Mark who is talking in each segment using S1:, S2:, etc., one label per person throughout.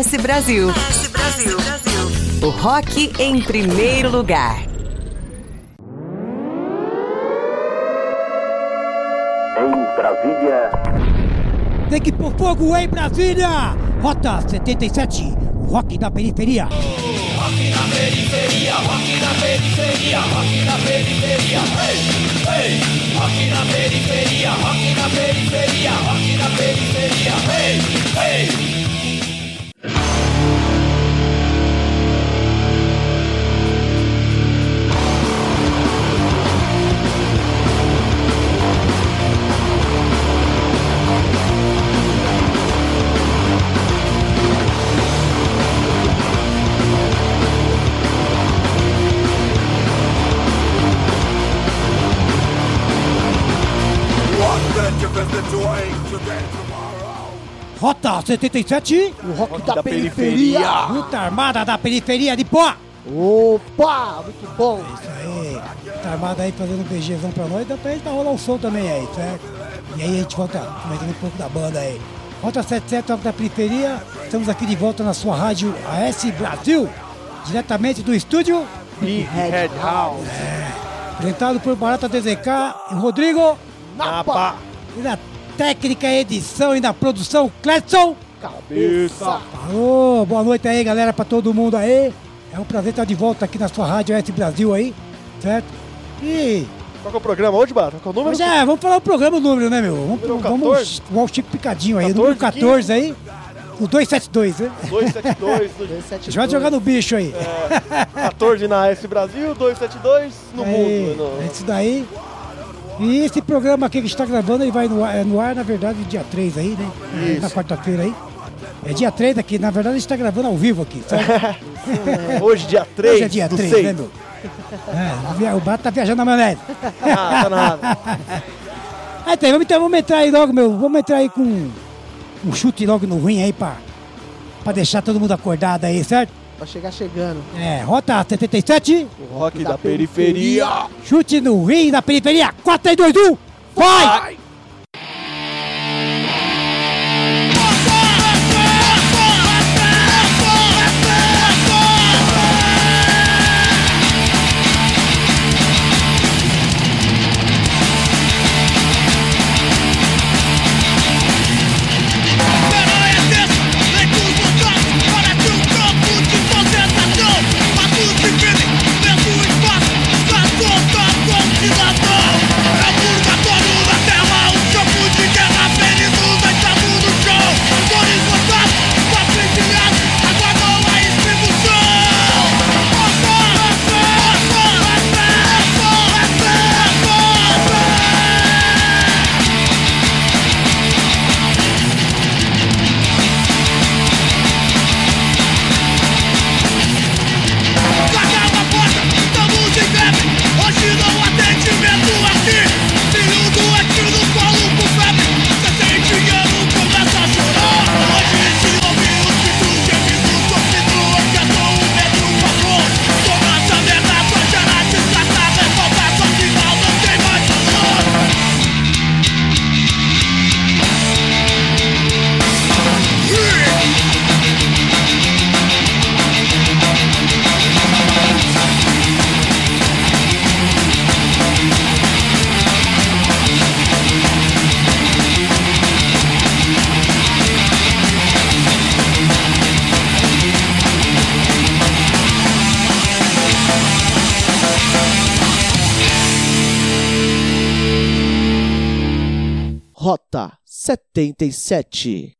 S1: S Brasil. Brasil. O rock em primeiro lugar.
S2: Em Brasília.
S3: Tem que pôr fogo em Brasília! Rota 77, o rock da periferia.
S4: Rock na periferia, rock na periferia, rock na periferia, ei, ei, rock na periferia, rock na periferia, rock na periferia, ei, ei.
S3: Rota 77,
S5: O rock, da, periferia.
S3: luta armada da periferia de pó.
S5: Opa, muito bom.
S3: Isso aí, tá armada aí fazendo um BGzão pra nós, dá pra gente rolar o som também aí, certo? E aí a gente volta comentando um pouco da banda aí. Rota 77, rock da periferia, estamos aqui de volta na sua rádio AS Brasil, diretamente do estúdio,
S5: Big Head House.
S3: apresentado por Barata DZK e Rodrigo.
S5: Napa.
S3: E na técnica, edição e na produção, Cledson.
S5: Cabeça.
S3: Alô, boa noite aí, galera, pra todo mundo aí. É um prazer estar de volta aqui na sua rádio S Brasil aí, certo? E
S6: Qual que é o programa hoje, Bata? Qual é o número?
S3: é, vamos falar o programa o número, né, meu? Vamos,
S6: Número
S3: vamos
S6: 14?
S3: igual o Chico Picadinho aí,
S6: 14,
S3: número 14 aí, o 272, né?
S6: 272, do-
S3: A gente vai jogar no bicho aí.
S6: é, 14 na S Brasil, 272 no
S3: Aí,
S6: mundo. no-
S3: é isso daí. E esse programa aqui que a gente tá gravando, ele vai no ar, é no ar na verdade, dia 3 aí, né? É,
S6: Isso.
S3: Na quarta-feira aí. É dia 3 aqui, na verdade a gente tá gravando ao vivo aqui, certo?
S6: Hoje, dia 3
S3: Hoje é dia
S6: do
S3: 3,
S6: 6.
S3: né, meu? O via- o Bato tá viajando na maionese.
S6: Ah, tá nada.
S3: Aí tem, vamos, então, vamos entrar aí logo, meu. Vamos entrar aí com um chute logo no ruim aí pra, pra deixar todo mundo acordado aí, certo?
S5: Pra chegar chegando.
S3: É, rota 77,
S6: O rock da periferia.
S3: chute no rim da periferia. 4, 3, 2, 1, vai!
S4: Hoje 77.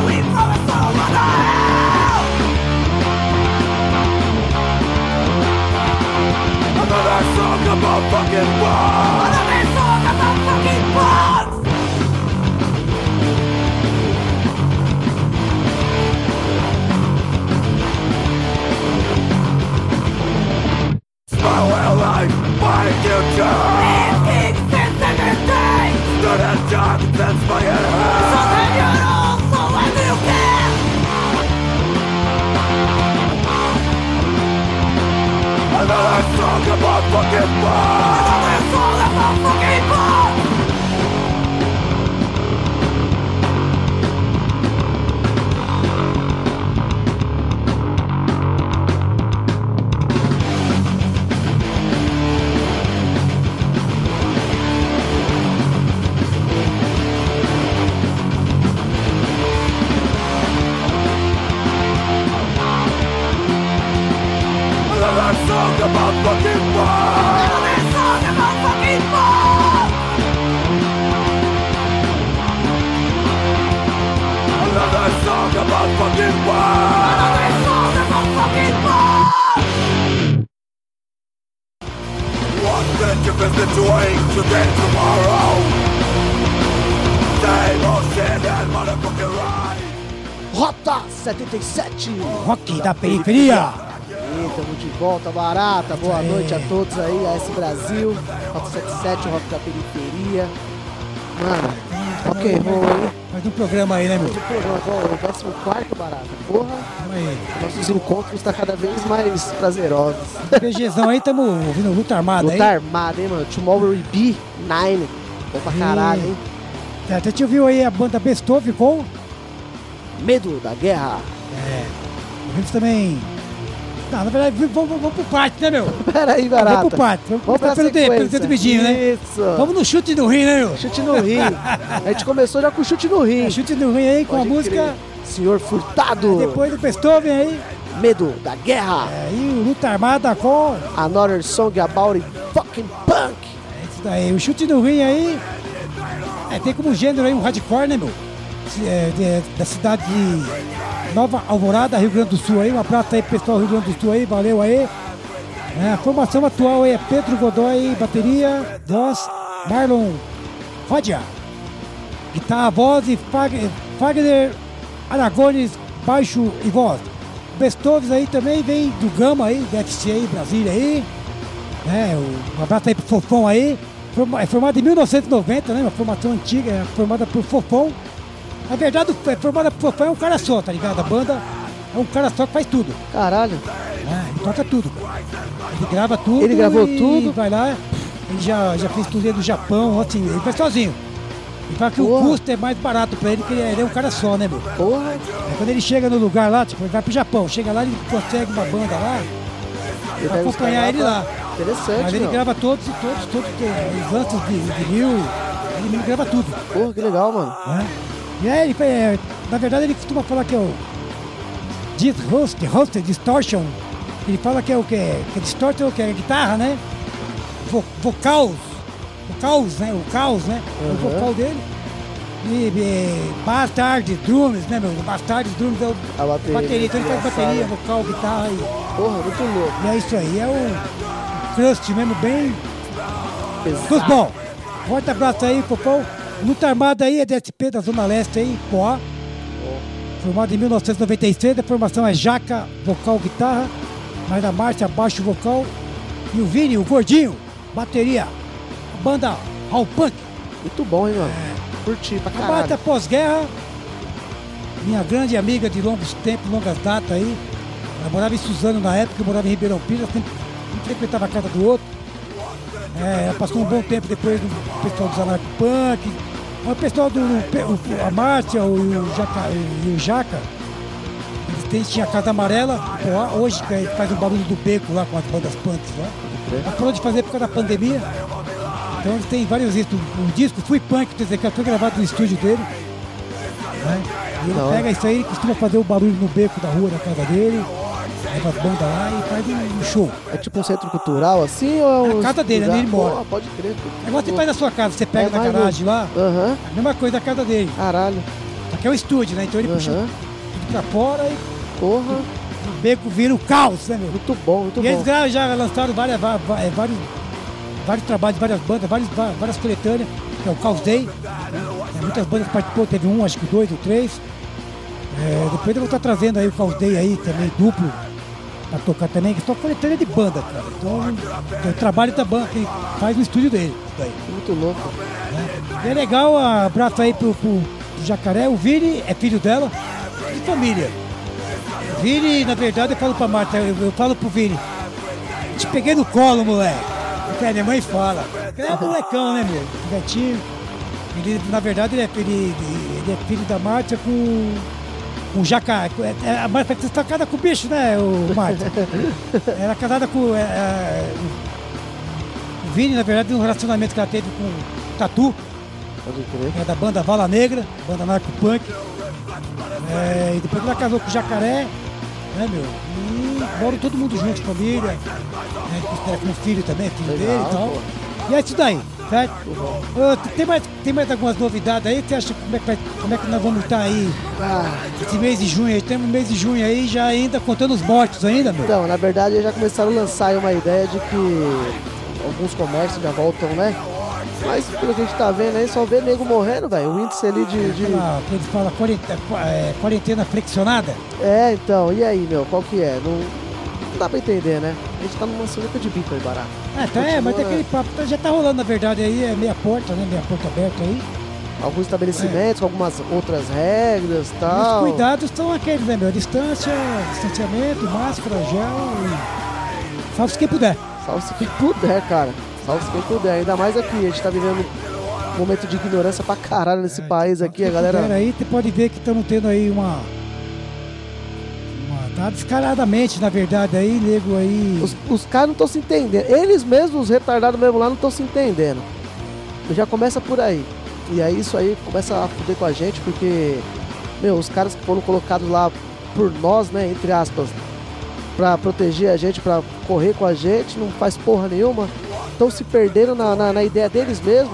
S4: Another song about fucking war Another song about fucking war My life, my future talk about fucking love. about fucking war! Now this song about fucking war!
S5: Another song
S4: about fucking war! Another song about fucking war! the difference between today, and tomorrow. Same old shit and motherfucking right.
S5: Rota 77
S3: Rock da periferia
S5: Estamos de volta, barata. Boa
S3: aí.
S5: noite a todos aí, a S Brasil, Rota 77, Rock da Periferia. Mano, rock and roll aí.
S3: Faz um programa aí, né, meu?
S5: Esse programa agora, o 14 barata. Porra, nossos encontros estão cada vez mais prazerosos.
S3: PGzão aí, tamo ouvindo luta armada
S5: Luta
S3: aí.
S5: armada, hein, mano? Tomorrow We Be 9. Bom pra caralho, hein?
S3: Tá, Até te ouviu aí a banda Bestove com.
S5: Medo da guerra.
S3: É. Ouvimos também. Na verdade, vamos, vamos, pro parte, né, meu?
S5: Pera aí, barata.
S3: Vamos pro parte. Vamos,
S5: Vamos pra
S3: pelo, de, pelo midinho, né?
S5: Isso.
S3: Vamos no chute no rim, né, meu?
S5: Chute no rim. A gente começou já com chute no rim.
S3: É, chute no rim aí com a música.
S5: crer. Senhor Furtado.
S3: Depois do Bestove aí.
S5: Medo da guerra.
S3: Aí o Luta Armada com.
S5: Another song about it fucking punk.
S3: É isso daí. O chute no rim aí. É, tem como gênero aí um hardcore, né, meu? É, de- da cidade de Nova Alvorada, Rio Grande do Sul aí. Um abraço aí pessoal do Rio Grande do Sul aí. Valeu aí. É, a formação atual é Pedro Godoy, bateria, voz, Marlon Rodia, guitarra, voz e Fag- Fagner Aragones, baixo e voz. Bestoves aí também vem do Gama aí, do aí, Brasília aí. É, um abraço aí pro Fofão aí. É formado em 1990, né? Uma formação antiga, é formada por Fofão. Na verdade, é formada por é um cara só, tá ligado? A banda é um cara só que faz tudo.
S5: Caralho.
S3: É, ele toca tudo. Ele grava tudo.
S5: Ele gravou
S3: e
S5: tudo?
S3: Vai lá. Ele já, já fez turnê do Japão, assim, ele faz sozinho. Ele fala que
S5: Porra.
S3: o custo é mais barato pra ele, porque ele é, ele é um cara só, né, meu?
S5: Porra.
S3: Aí quando ele chega no lugar lá, tipo, ele vai pro Japão, chega lá, ele consegue uma banda lá,
S5: Ele
S3: pra acompanhar ele lá.
S5: Interessante,
S3: Mas ele
S5: meu.
S3: grava todos e todos, todos eh, os lances de, de vinil, ele grava tudo.
S5: Porra, que legal, mano.
S3: né? E aí, ele, é, na verdade, ele costuma falar que é o Dis Host, Distortion. Ele fala que é o que? Que é Distortion, que é guitarra, né? Vo, vocals. Vocals, né? O caos, né? É
S5: Uhum.
S3: O vocal dele. E, e Bastard Drums, né, meu? Bastard Drums é o
S5: A bateria.
S3: bateria. Então ele faz bateria, vocal, guitarra e,
S5: Porra, muito louco.
S3: e é isso aí. É o crust mesmo, bem
S5: Pesado.
S3: bom. Forte abraço aí, Popão. Luta Armada aí é DSP da Zona Leste aí, Poá. Formado em 1996, a formação é Jaca, vocal, guitarra. Mas a Márcia, baixo, vocal. E o Vini, o gordinho, bateria. A banda All Punk.
S5: Muito bom, hein, mano. Curti pra
S3: A banda
S5: caralho.
S3: pós-guerra. Minha grande amiga de longos tempos, longas datas aí. Ela morava em Suzano na época, eu morava em Ribeirão Pires, ela sempre frequentava a casa do outro. É, ela passou um bom tempo depois no pessoal dos Anarco Punk. O pessoal do. o- a Márcia o, e o Jaca, e o Jaca, eles têm, tinha a Casa Amarela, hoje que faz um barulho do beco lá com as bandas punks lá. Mas parou de fazer por causa da pandemia. Então eles têm vários discos. Um disco, Fui Punk, quer dizer, que foi gravado no estúdio dele. Né? E ele
S5: Não.
S3: pega isso aí, ele costuma fazer o barulho no beco da rua da casa dele, leva as bandas lá e faz um, um show.
S5: É tipo um centro cultural assim ou é
S3: É a
S5: um
S3: casa dele,
S5: lugar-
S3: onde ele mora.
S5: Pô, pode crer.
S3: É igual você faz na sua casa, você pega
S5: É
S3: na garagem lá,
S5: Aham,
S3: a mesma coisa da casa dele.
S5: caralho.
S3: Só que é o estúdio, né? Então ele puxa tudo pra fora e
S5: porra.
S3: o beco vira o caos, né, meu?
S5: Muito bom, muito
S3: E eles
S5: bom.
S3: já lançaram várias, va- é, vários, vários trabalhos, várias bandas, várias, várias coletâneas, que é o Caos Day. É, muitas bandas participou, teve um, acho que dois ou três. É, depois eu vou estar trazendo aí o Caos Day aí também, duplo, pra tocar também, que é só coletânea de banda, cara. Então, é o trabalho da banda que faz no estúdio dele. daí.
S5: Muito louco.
S3: E é legal, abraço aí pro, pro Jacaré. O Vini é filho dela, de família. Vini, na verdade, eu falo pra Marta, eu, eu falo pro Vini, te peguei no colo, moleque. Porque a minha mãe fala. Ele é molecão, né, meu? Betinho. Ele, na verdade, ele é, filho, ele é filho da Marta com. Com jacaré. É, A Marta você tá casada com o bicho, né, o Marta? Ela é casada com. é, é, o Vini, na verdade, um relacionamento que ela teve com o Tatu
S5: Pode crer.
S3: é da banda Vala Negra, banda narco punk. É, e depois ela casou com o Jacaré, né, meu? E moram todo mundo junto, família. Né, como filho também, filho
S5: Legal,
S3: dele e tal. E é isso daí, certo? Ô, tem, mais, tem mais algumas novidades aí? Você acha como é que, como é que nós vamos estar aí
S5: Ah,
S3: esse mês de junho aí? Temos mês de junho aí, já ainda contando os mortos ainda, meu.
S5: então, na verdade, eles já começaram a lançar aí uma ideia de que alguns comércios já voltam, né? Mas pelo que a gente tá vendo aí, só vê nego morrendo, velho. O índice ali de. de-
S3: Aquela que eles falam quarentena, é, quarentena flexionada.
S5: É, então, e aí, meu? Qual que é? Não dá pra entender, né? A gente tá numa sinuca de bico aí, barato.
S3: Ah, tá, é, mas tem aquele papo, tá- já tá rolando na verdade aí, é meia porta, né? Meia porta aberta aí.
S5: Alguns estabelecimentos com algumas outras regras e
S3: E os
S5: tal.
S3: cuidados são aqueles, né, meu? Distância, distanciamento, máscara, gel e. Salve-se quem puder.
S5: Salve-se quem puder, cara. Salve-se quem puder. Ainda mais aqui, a gente tá vivendo um momento de ignorância pra caralho nesse país aqui, a galera.
S3: aí, você pode ver que estamos tendo aí uma. Tá descaradamente, na verdade, aí, nego aí.
S5: Os, os caras não estão se entendendo. Eles mesmos, os retardados mesmo lá, não estão se entendendo. Já começa por aí. E aí isso aí começa a fuder com a gente, porque, meu, os caras que foram colocados lá por nós, né, entre aspas, pra proteger a gente, pra correr com a gente, não faz porra nenhuma. Estão se perdendo na, na, na ideia deles mesmo,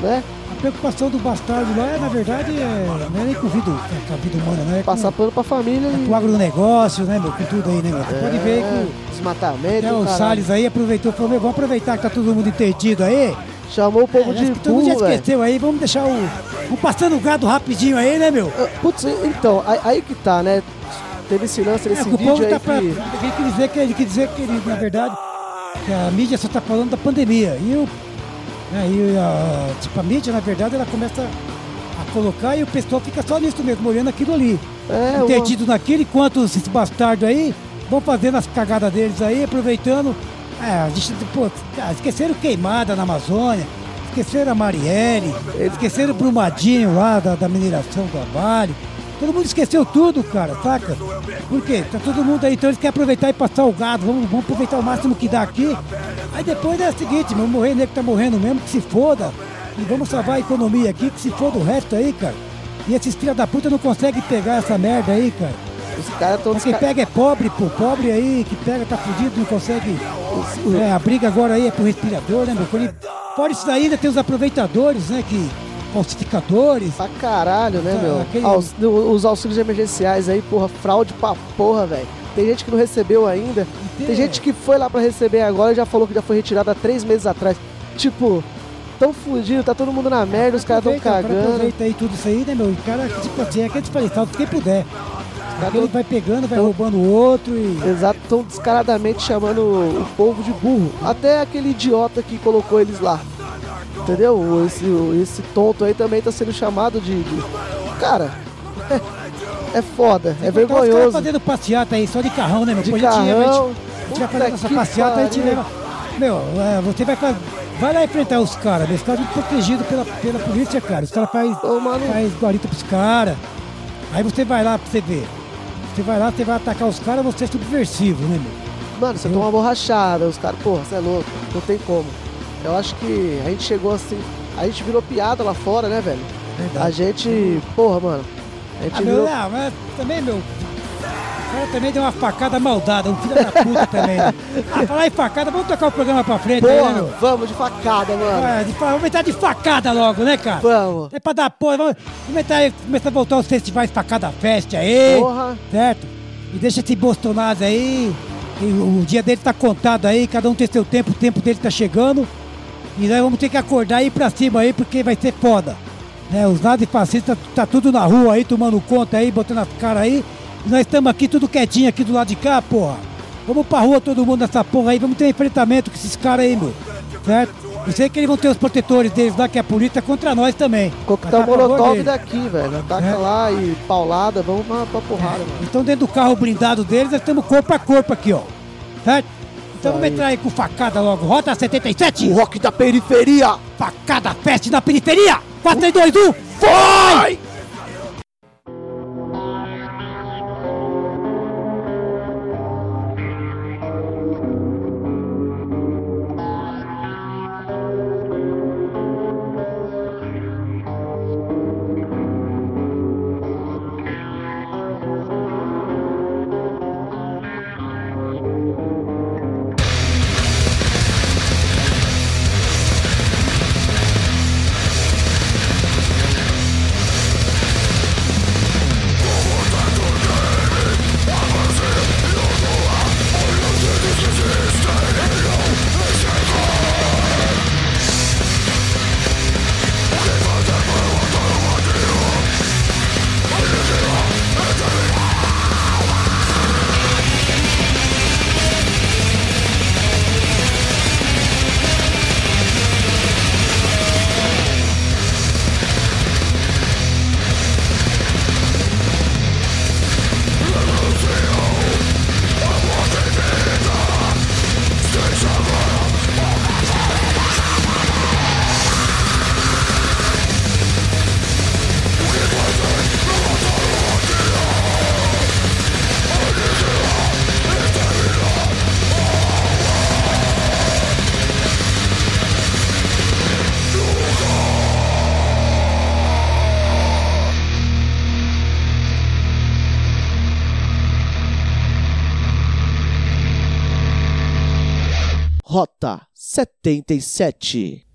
S5: né?
S3: Preocupação do bastardo lá, é, na verdade, é, não é nem com, vida, com a vida humana, né? É
S5: Passar pano pra família
S3: é
S5: e.
S3: com o agronegócio, né, meu? Com tudo aí, né, meu? Você pode ver que.
S5: É,
S3: o-
S5: desmatamento.
S3: Até o
S5: caralho.
S3: Salles aí aproveitou e falou, meu, vamos aproveitar que tá todo mundo entendido aí.
S5: Chamou o povo
S3: É,
S5: de
S3: que todo mundo já
S5: burro,
S3: esqueceu aí, vamos deixar o. Vamos passando o gado rapidinho aí, né, meu?
S5: Ah, Putz, então, aí, aí que tá, né? Teve esse lance
S3: É,
S5: desse
S3: que o
S5: vídeo
S3: povo
S5: aí
S3: tá pra.
S5: que.
S3: Ele quer dizer que ele quer dizer que ele, na verdade, que a mídia só tá falando da pandemia. E o. Né, e a, tipo, a mídia, na verdade, ela começa a colocar e o pessoal fica só nisso mesmo, olhando aquilo ali.
S5: É, uma-
S3: Entendido naquilo, enquanto esses bastardos aí vão fazendo as cagadas deles aí, aproveitando. É, a gente, pô, esqueceram queimada na Amazônia, esqueceram a Marielle, esqueceram o Brumadinho lá da, da mineração do Vale. Todo mundo esqueceu tudo, cara, saca? Por quê? Tá todo mundo aí, então eles querem aproveitar e passar o gado, vamos, vamos aproveitar o máximo que dá aqui. Aí depois é o seguinte, vamos morrer, nego que tá morrendo mesmo, que se foda. E vamos salvar a economia aqui, que se foda o resto aí, cara. E esses filha da puta não conseguem pegar essa merda aí, cara.
S5: Os caras estão
S3: Mas quem pega é pobre, pô. Pobre aí, que pega, tá fudido, não consegue. É, a briga agora aí é pro respirador, né, meu? Fora isso daí, ainda tem os aproveitadores, né? Que. Falsificadores.
S5: Pra caralho, né,
S3: Ah,
S5: meu?
S3: aquele-
S5: Aus- os auxílios emergenciais aí, porra, fraude pra porra, velho. Tem gente que não recebeu ainda. Tem gente que foi lá pra receber agora e já falou que já foi retirado há três meses atrás. Tipo, tão fudido, tá todo mundo na merda, os caras tão cagando.
S3: Aproveita aí tudo isso aí, né, meu? E cara, tipo assim, é que eu te falei, salve quem puder.
S5: Cara,
S3: Ele
S5: tão-
S3: vai pegando, vai
S5: tão-
S3: roubando o outro e.
S5: Exato, tão descaradamente chamando o povo de burro. Até aquele idiota que colocou eles lá. Entendeu? Esse, esse tonto aí também tá sendo chamado de. de- Cara, é, foda, é
S3: Os caras
S5: vergonhoso.
S3: fazendo passeata aí só de carrão, né, meu?
S5: De
S3: Pô, a gente, a gente-
S5: carrão.
S3: a gente vai fazendo essa passeata, a gente leva. Meu, é, você vai fazer. Vai lá enfrentar os caras, os caras muito protegidos pela, pela polícia, cara. Os caras fazem faz guarita pros caras. Aí você vai lá pra você ver. Você vai lá, você vai atacar os caras, você é subversivo, né, meu?
S5: Mano, você toma uma borrachada, os caras, porra, você é louco, não tem como. Eu acho que a gente chegou assim, a gente virou piada lá fora, né, velho? A
S3: Verdade.
S5: gente, porra, mano. A gente
S3: Ah, meu,
S5: virou.
S3: não, mas também, meu. O cara também deu uma facada maldada, um filho da puta também. Né? Ah, falar em facada, vamos tocar o programa pra frente, aí, né,
S5: Porra,
S3: meu?
S5: vamos de facada, mano.
S3: Ah, de vamos entrar de facada logo, né, cara?
S5: Vamos.
S3: É pra dar porra, vamos aí, começar a voltar os festivais facada fest aí.
S5: Porra.
S3: Certo? E deixa esse Bolsonaro aí. o, o dia dele tá contado aí, cada um tem seu tempo, o tempo dele tá chegando. E nós vamos ter que acordar aí pra cima aí, porque vai ser foda. Né? Os nazifascistas tá tudo na rua aí, tomando conta aí, botando as caras aí. E nós estamos aqui tudo quietinho aqui do lado de cá, porra. Vamos pra rua todo mundo nessa porra aí, vamos ter um enfrentamento com esses caras aí, meu. Certo? Eu sei que eles vão ter os protetores deles lá, que é a polícia, contra nós também.
S5: Coquetel
S3: tá
S5: molotov daqui, velho. Ataca
S3: É.
S5: lá e paulada, vamos pra, pra porrada, mano.
S3: Então dentro do carro blindado deles, nós estamos corpo a corpo aqui, ó. Certo? Então vamos entrar aí com facada logo. Rota 77,
S5: O rock da periferia!
S3: facada fest na periferia. 4, 3, 2, 1, foi!
S5: 77.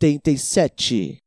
S5: 77.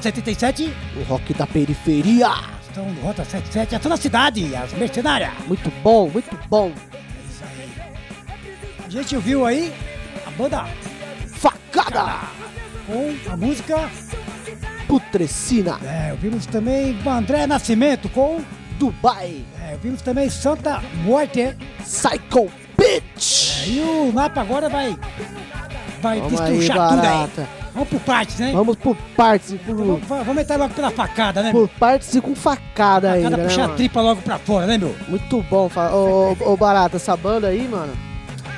S3: Rota 77.
S5: O rock da periferia.
S3: Estão no Rota 77, ação da cidade, as mercenárias.
S5: Muito bom, muito bom.
S3: A gente ouviu aí a banda
S5: Facada.
S3: com a música.
S5: Putrecina.
S3: É, ouvimos também André Nascimento com.
S5: Dubai.
S3: É, ouvimos também Santa Morte.
S5: Psycho Bitch.
S3: E o Napa agora vai. Vai
S5: Vamos aí,
S3: destruchar tudo aí. Vamos por partes, né?
S5: Vamos por partes, por,
S3: Vamos, vamos entrar logo pela facada, né?
S5: por partes e com facada ainda,
S3: Facada
S5: né,
S3: puxar a
S5: mano?
S3: tripa logo pra fora, né, meu?
S5: Muito bom. fa- Ô, ô, ô, Barata, essa banda aí, mano,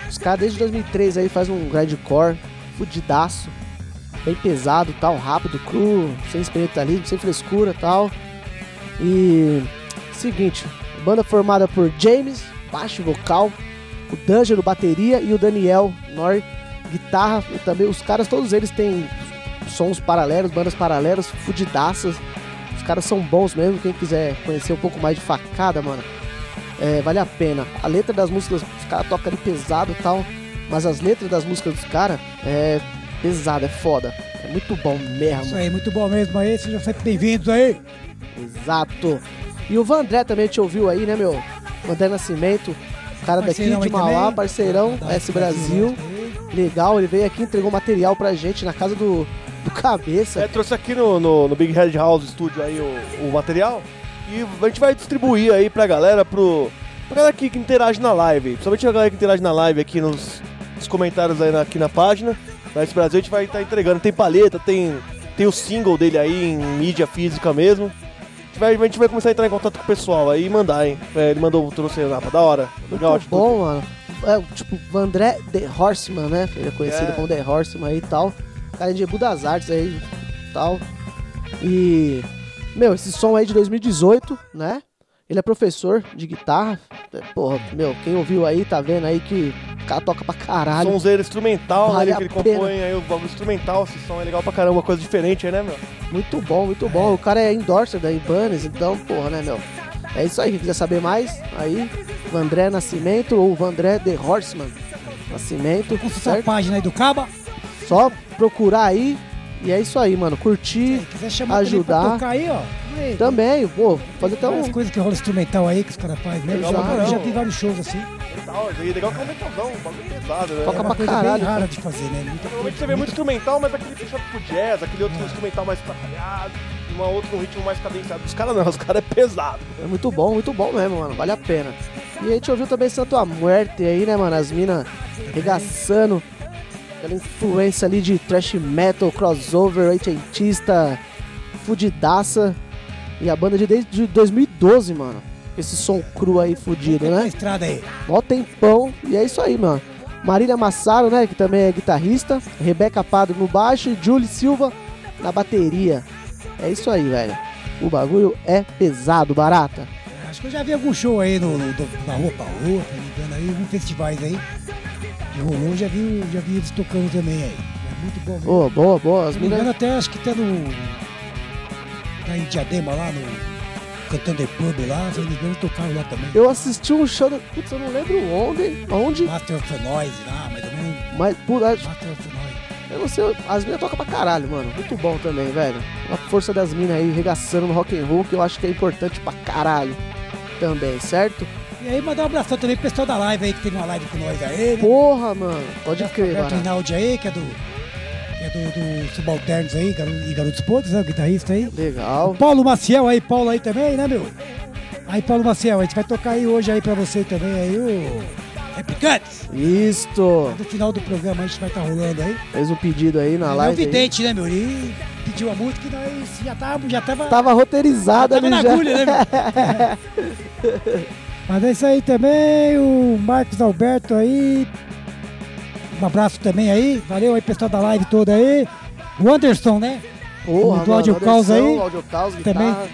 S5: os caras desde 2003 aí faz um grindcore fudidaço, bem pesado tal, rápido, cru, sem experimentalismo, sem frescura tal. E, seguinte, banda formada por James, baixo vocal, o D'Angelo, bateria e o Daniel, Nor, guitarra. Também os caras, todos eles têm sons paralelos, bandas paralelas, fudidaças. Os caras são bons mesmo, quem quiser conhecer um pouco mais de facada, mano. É, vale a pena. A letra das músicas, os caras tocam ali pesado e tal, mas as letras das músicas dos caras é pesada, é foda. É muito bom
S3: Isso
S5: mesmo.
S3: aí, muito bom mesmo aí. Sejam sempre bem-vindos aí.
S5: Exato. E o Vandré também te ouviu aí, né, meu? Vandré Nascimento, cara daqui
S3: Parceirão
S5: de
S3: aí
S5: Mauá,
S3: também.
S5: parceirão, S Brasil. Legal, ele veio aqui, entregou material pra gente na casa do, do Cabeça.
S6: É, trouxe aqui no, no, no Big Head House Studio aí o, o material. E a gente vai distribuir aí pra galera, pro. Pra galera que, que interage na live. Principalmente a galera que interage na live aqui nos, nos comentários aí na- aqui na página. Da S Brasil a gente vai estar entregando. Tem palheta, tem, tem o single dele aí em mídia física mesmo. A gente, vai, a gente vai começar a entrar em contato com o pessoal aí e mandar, hein? É, ele mandou, trouxe aí, Napa, da hora. Legal,
S5: Muito bom, mano. É, tipo, Vandré The Horseman, né? Ele é conhecido
S6: É.
S5: como The Horseman aí e tal. Cara de Ebu das Artes aí e tal. E, meu, esse som aí de 2018, né? Ele é professor de guitarra. É, Porra, meu, quem ouviu aí tá vendo aí que o cara toca pra caralho.
S6: Sonzeiro instrumental,
S5: Vale
S6: né? Que ele
S5: pena.
S6: compõe aí o bagulho instrumental, esse som é legal pra caramba, uma coisa diferente aí, né, meu?
S5: Muito bom, muito bom. O cara é endorser da Ibanez, então, porra, né, meu? É isso aí, quem quiser saber mais, aí, Vandré Nascimento ou Vandré The Horseman Nascimento,
S3: Consultar a página aí do Caba.
S5: Só procurar aí E é isso aí, mano. Curtir
S3: Se quiser chamar
S5: ajudar.
S3: também pra tocar aí, ó. Aí,
S5: também, pô. Fazer até um.
S3: coisas que rola instrumental aí que os caras fazem.
S6: Legal
S3: Já, já vi vários shows assim.
S6: Isso aí é legal que é um metalzão, um bagulho pesado, né?
S5: Toca
S3: É uma
S5: pra
S3: coisa
S5: caralho,
S3: bem rara
S5: cara.
S3: de fazer, né? Muita
S6: Normalmente você vê muito instrumental, mas aquele puxado pro jazz, aquele outro instrumental mais trabalhado, e uma outra um ritmo mais cadenciado. Os caras não, os caras é pesado.
S5: É muito bom, muito bom mesmo, mano. Vale a pena. E a gente ouviu também Santo a Muerte aí, né, mano? As minas regaçando. Aquela influência ali de thrash metal, crossover, oitentista, fudidaça. E a banda de desde 2012, mano. Esse som cru aí fudido, né?
S3: estrada aí.
S5: Mó tempão. E é isso aí, mano. Marília Massaro, né? Que também é guitarrista. Rebeca Padre no baixo e Julie Silva na bateria. É isso aí, velho. O bagulho é pesado, barata.
S3: Acho que eu já vi algum show aí no, no- do- na rua pra rua, se não me engano, aí, alguns festivais aí. Que rolou, já vi, já vi eles tocando também aí. É muito bom mesmo.
S5: Boa, boa, boa. As
S3: se não me engano,
S5: minas.
S3: até acho que tá no. Tá em Diadema lá no. Cantando Pub lá, se não me engano, tocaram lá também.
S5: Eu assisti um show. Putz, eu não lembro onde. Onde?
S3: Master of Noise lá, ou menos.
S5: Mas, puta,
S3: Master of
S5: Não sei. As minas tocam pra caralho, mano. Muito bom também, velho. A força das minas aí regaçando no rock and roll, que eu acho que é importante pra caralho. Também, certo?
S3: E aí, mandar um abração também pro pessoal da live aí, que teve uma live com nós aí, né?
S5: Porra, mano. Pode crer, mano.
S3: Rinaldi aí, que é do. Que é do, do Subalternos aí, e Garotos Podres, né? O guitarrista aí.
S5: Legal.
S3: Paulo Maciel aí, Paulo aí também, né, meu? Aí, Paulo Maciel, a gente vai tocar aí hoje aí pra você também aí o. Repicantes.
S5: Isto.
S3: No final do programa a gente vai estar rolando aí.
S5: Fez um pedido aí na
S3: é
S5: live. aí.
S3: vidente, né, meu? Ele pediu a música e nós já tava. Já tava,
S5: Tava roteirizada
S3: tava
S5: ali
S3: na
S5: já.
S3: agulha, né, meu? Mas é isso aí também, o Marcos Alberto aí. Um abraço também aí. Valeu aí, pessoal da live toda aí. O Anderson, né?
S5: Porra,
S3: do
S5: mano,
S3: Audio Caos aí.
S5: Audio Caos,
S3: Também.
S5: guitarra.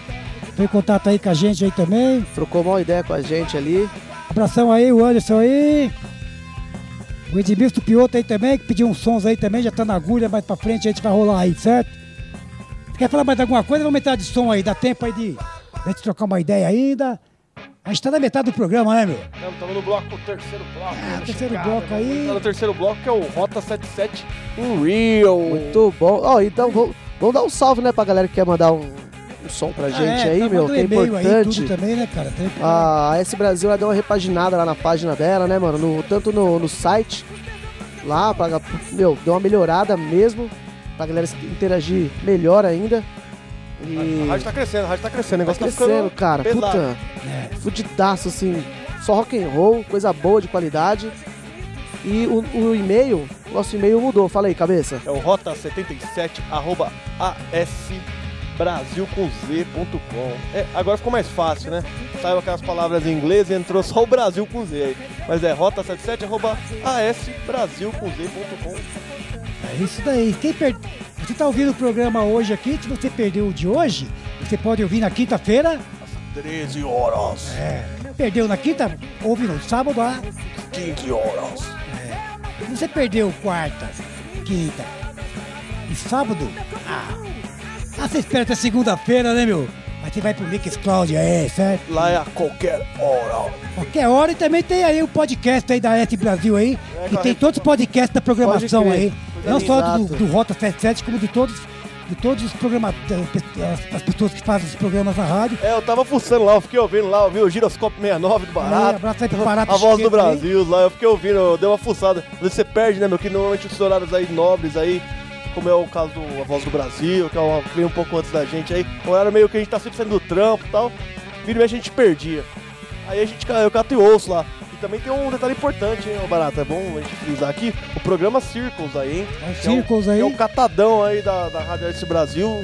S3: Foi em contato aí com a gente aí também.
S5: Trocou uma ideia com a gente ali.
S3: Abração aí, o Anderson aí. O Edmilson Pioto aí também, que pediu uns sons aí também, já tá na agulha, mais pra frente a gente vai rolar aí, certo? Quer falar mais alguma coisa? Vamos entrar de som aí, dá tempo aí de a gente trocar uma ideia ainda. A gente tá na metade do programa, né, meu?
S6: Estamos no bloco, o terceiro bloco.
S3: Ah, terceiro
S6: chegada,
S3: bloco
S6: né?
S3: aí.
S6: Tá no terceiro bloco que é o Rota 77 Unreal.
S5: Muito bom. Ó, então vamos, vamos dar um salve, né, pra galera que quer mandar um, um som pra gente
S3: Ah, é,
S5: aí,
S3: tá
S5: meu, que é
S3: e-mail Aí,
S5: importante.
S3: tudo também, né, cara? Tem que-
S5: A S Brasil ela deu uma repaginada lá na página dela, né, mano? No- tanto no, no site, lá, pra, meu, deu uma melhorada mesmo, pra galera interagir melhor ainda. E
S6: A rádio tá crescendo, a rádio tá crescendo. O
S5: tá
S6: negócio tá
S5: crescendo,
S6: ficando
S5: cara.
S6: pesado.
S5: Puta,
S3: É.
S5: fudidaço, assim, só rock and roll, coisa boa de qualidade. E o, o e-mail, nosso e-mail mudou. Fala aí, cabeça.
S6: É o rota77 arroba asbrasilcomz.com. É, agora ficou mais fácil, né? Saiu aquelas palavras em inglês e entrou só o Brasil com Z aí. Mas é rota77 arroba asbrasilcomz.com.
S3: É isso daí. Quem per... Você tá ouvindo o programa hoje aqui, se você perdeu o de hoje, você pode ouvir na quinta-feira.
S6: 13 horas,
S3: É. Perdeu na quinta, ouve no sábado lá.
S6: 15 horas.
S3: Se você perdeu quarta, quinta e sábado, ah, ah você espera até segunda-feira, né, meu? Aí você vai pro Mixcloud aí, certo?
S6: Lá é a qualquer hora.
S3: Qualquer hora e também tem aí o podcast aí da S Brasil aí,
S6: É,
S3: que tem todos os podcasts da programação
S5: crer.
S3: aí. Não só do, do Rota 77, como de todos, de todos os programas, as, as pessoas que fazem os programas na rádio.
S6: É, eu tava fuçando lá, eu fiquei ouvindo lá, eu vi o Giroscópio 69 do
S3: Aí,
S6: Barato.
S3: abraço aí pro Barato
S6: A voz do
S3: Chiqueto aí.
S6: Brasil lá, eu fiquei ouvindo, eu dei uma fuçada. Às vezes você perde, né, meu? Que normalmente os horários aí nobres aí, como é o caso do A Voz do Brasil, que é uma vem um pouco antes da gente aí, o horário meio que a gente tá sempre saindo do trampo e tal, vira e mexe a gente perdia. Aí a gente, eu cato e ouço lá. E também tem um detalhe importante, hein, ô Barata, é bom a gente frisar aqui, o programa Circles aí, hein?
S3: É o
S6: que é um-
S3: Circles aí.
S6: É o catadão aí da, da Rádio Arte Brasil.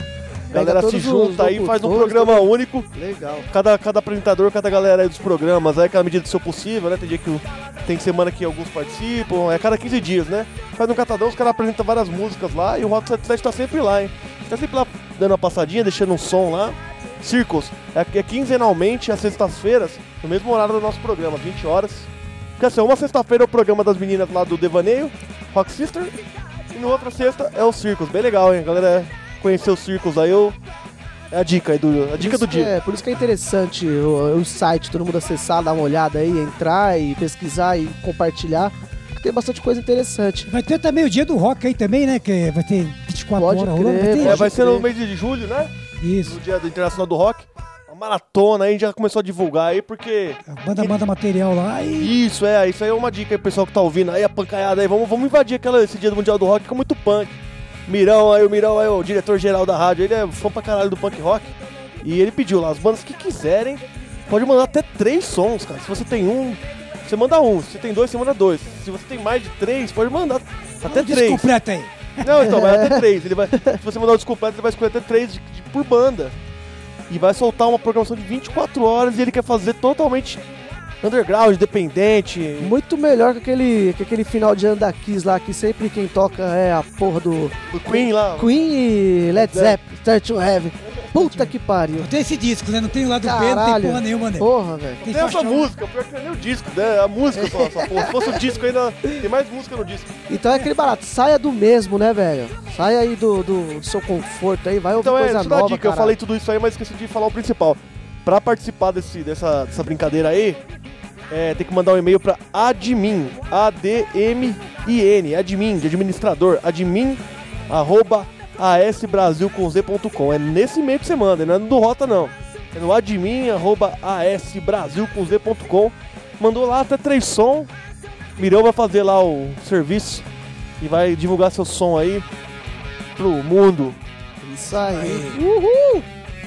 S6: Galera se junta aí, faz um programa único
S5: Legal.
S6: cada, cada apresentador, cada galera aí dos programas, aí aquela medida do seu possível, né? Tem dia que tem semana que alguns participam, é cada 15 dias, né? Faz um catadão, os caras apresentam várias músicas lá e o Rock 77 tá sempre lá, hein? Tá sempre lá dando uma passadinha, deixando um som lá. Circos, é, é quinzenalmente, às sextas-feiras, no mesmo horário do nosso programa, 20 horas. Porque assim, uma sexta-feira é o programa das meninas lá do Devaneio, Rock Sister, e no outra sexta é o Circos. Bem legal, hein? Galera conhecer os Circos aí, eu... é a dica aí, do, a dica do dia.
S5: É, por isso que é interessante o, o site, todo mundo acessar, dar uma olhada aí, entrar e pesquisar e compartilhar. Porque tem bastante coisa interessante.
S3: Vai ter também o dia do rock aí também, né? Que vai ter 24
S5: Pode
S3: horas rolando.
S5: crer,
S3: Tem-
S6: É, vai ser no
S5: crer.
S6: mês de julho, né?
S3: Isso.
S6: No dia do Internacional do Rock. Uma maratona aí, já começou a divulgar aí, porque...
S3: A banda manda material lá e.
S6: Isso, é, isso aí é uma dica aí, pessoal que tá ouvindo aí, a pancaiada aí. Vamos, vamos invadir aquela, esse dia do Mundial do Rock, que é muito punk. Mirão aí, o Mirão aí, o diretor-geral da rádio, ele é fã pra caralho do punk rock. E ele pediu lá, as bandas que quiserem, pode mandar até três sons, cara. Se você tem um, você manda um. Se você tem dois, você manda dois. Se você tem mais de três, pode mandar até
S3: Diz
S6: três.
S3: completa aí.
S6: Não, então, vai até três. Ele vai, se você mandar o descompleto, ele vai escolher até três de- de- por banda. E vai soltar uma programação de 24 horas e ele quer fazer totalmente underground, independente.
S5: Muito melhor que aquele, que aquele final de ano da Kiss lá, que sempre quem toca é a porra do
S6: O Queen lá.
S5: Queen e Led Zeppelin, Start to Heaven. Puta que pariu.
S3: Não tem esse disco, né? Não tem o lado B, não tem porra nenhuma, né?
S5: Porra, velho.
S3: Tem
S6: Tem essa música, pior que não é nem o disco, né? A música só, essa porra. Se fosse o disco ainda, tem mais música no disco.
S5: Então é aquele barato, saia do mesmo, né, velho? Saia aí do, do seu conforto aí, vai ouvir
S6: Então é,
S5: coisa
S6: eu dar
S5: nova,
S6: a dica, eu
S5: caralho.
S6: falei tudo isso aí, mas esqueci de falar o principal. Pra participar desse, dessa, dessa brincadeira aí, é, tem que mandar um e-mail pra admin, A-D-M-I-N, admin, de administrador, admin, arroba asbrasilcomz.com. É nesse e-mail que você manda, não é no do Rota não. É no admin, arroba asbrasilcomz.com. Mandou lá até três som. Mirão vai fazer lá o serviço e vai divulgar seu som aí pro mundo.
S5: Isso aí.
S3: Uhul!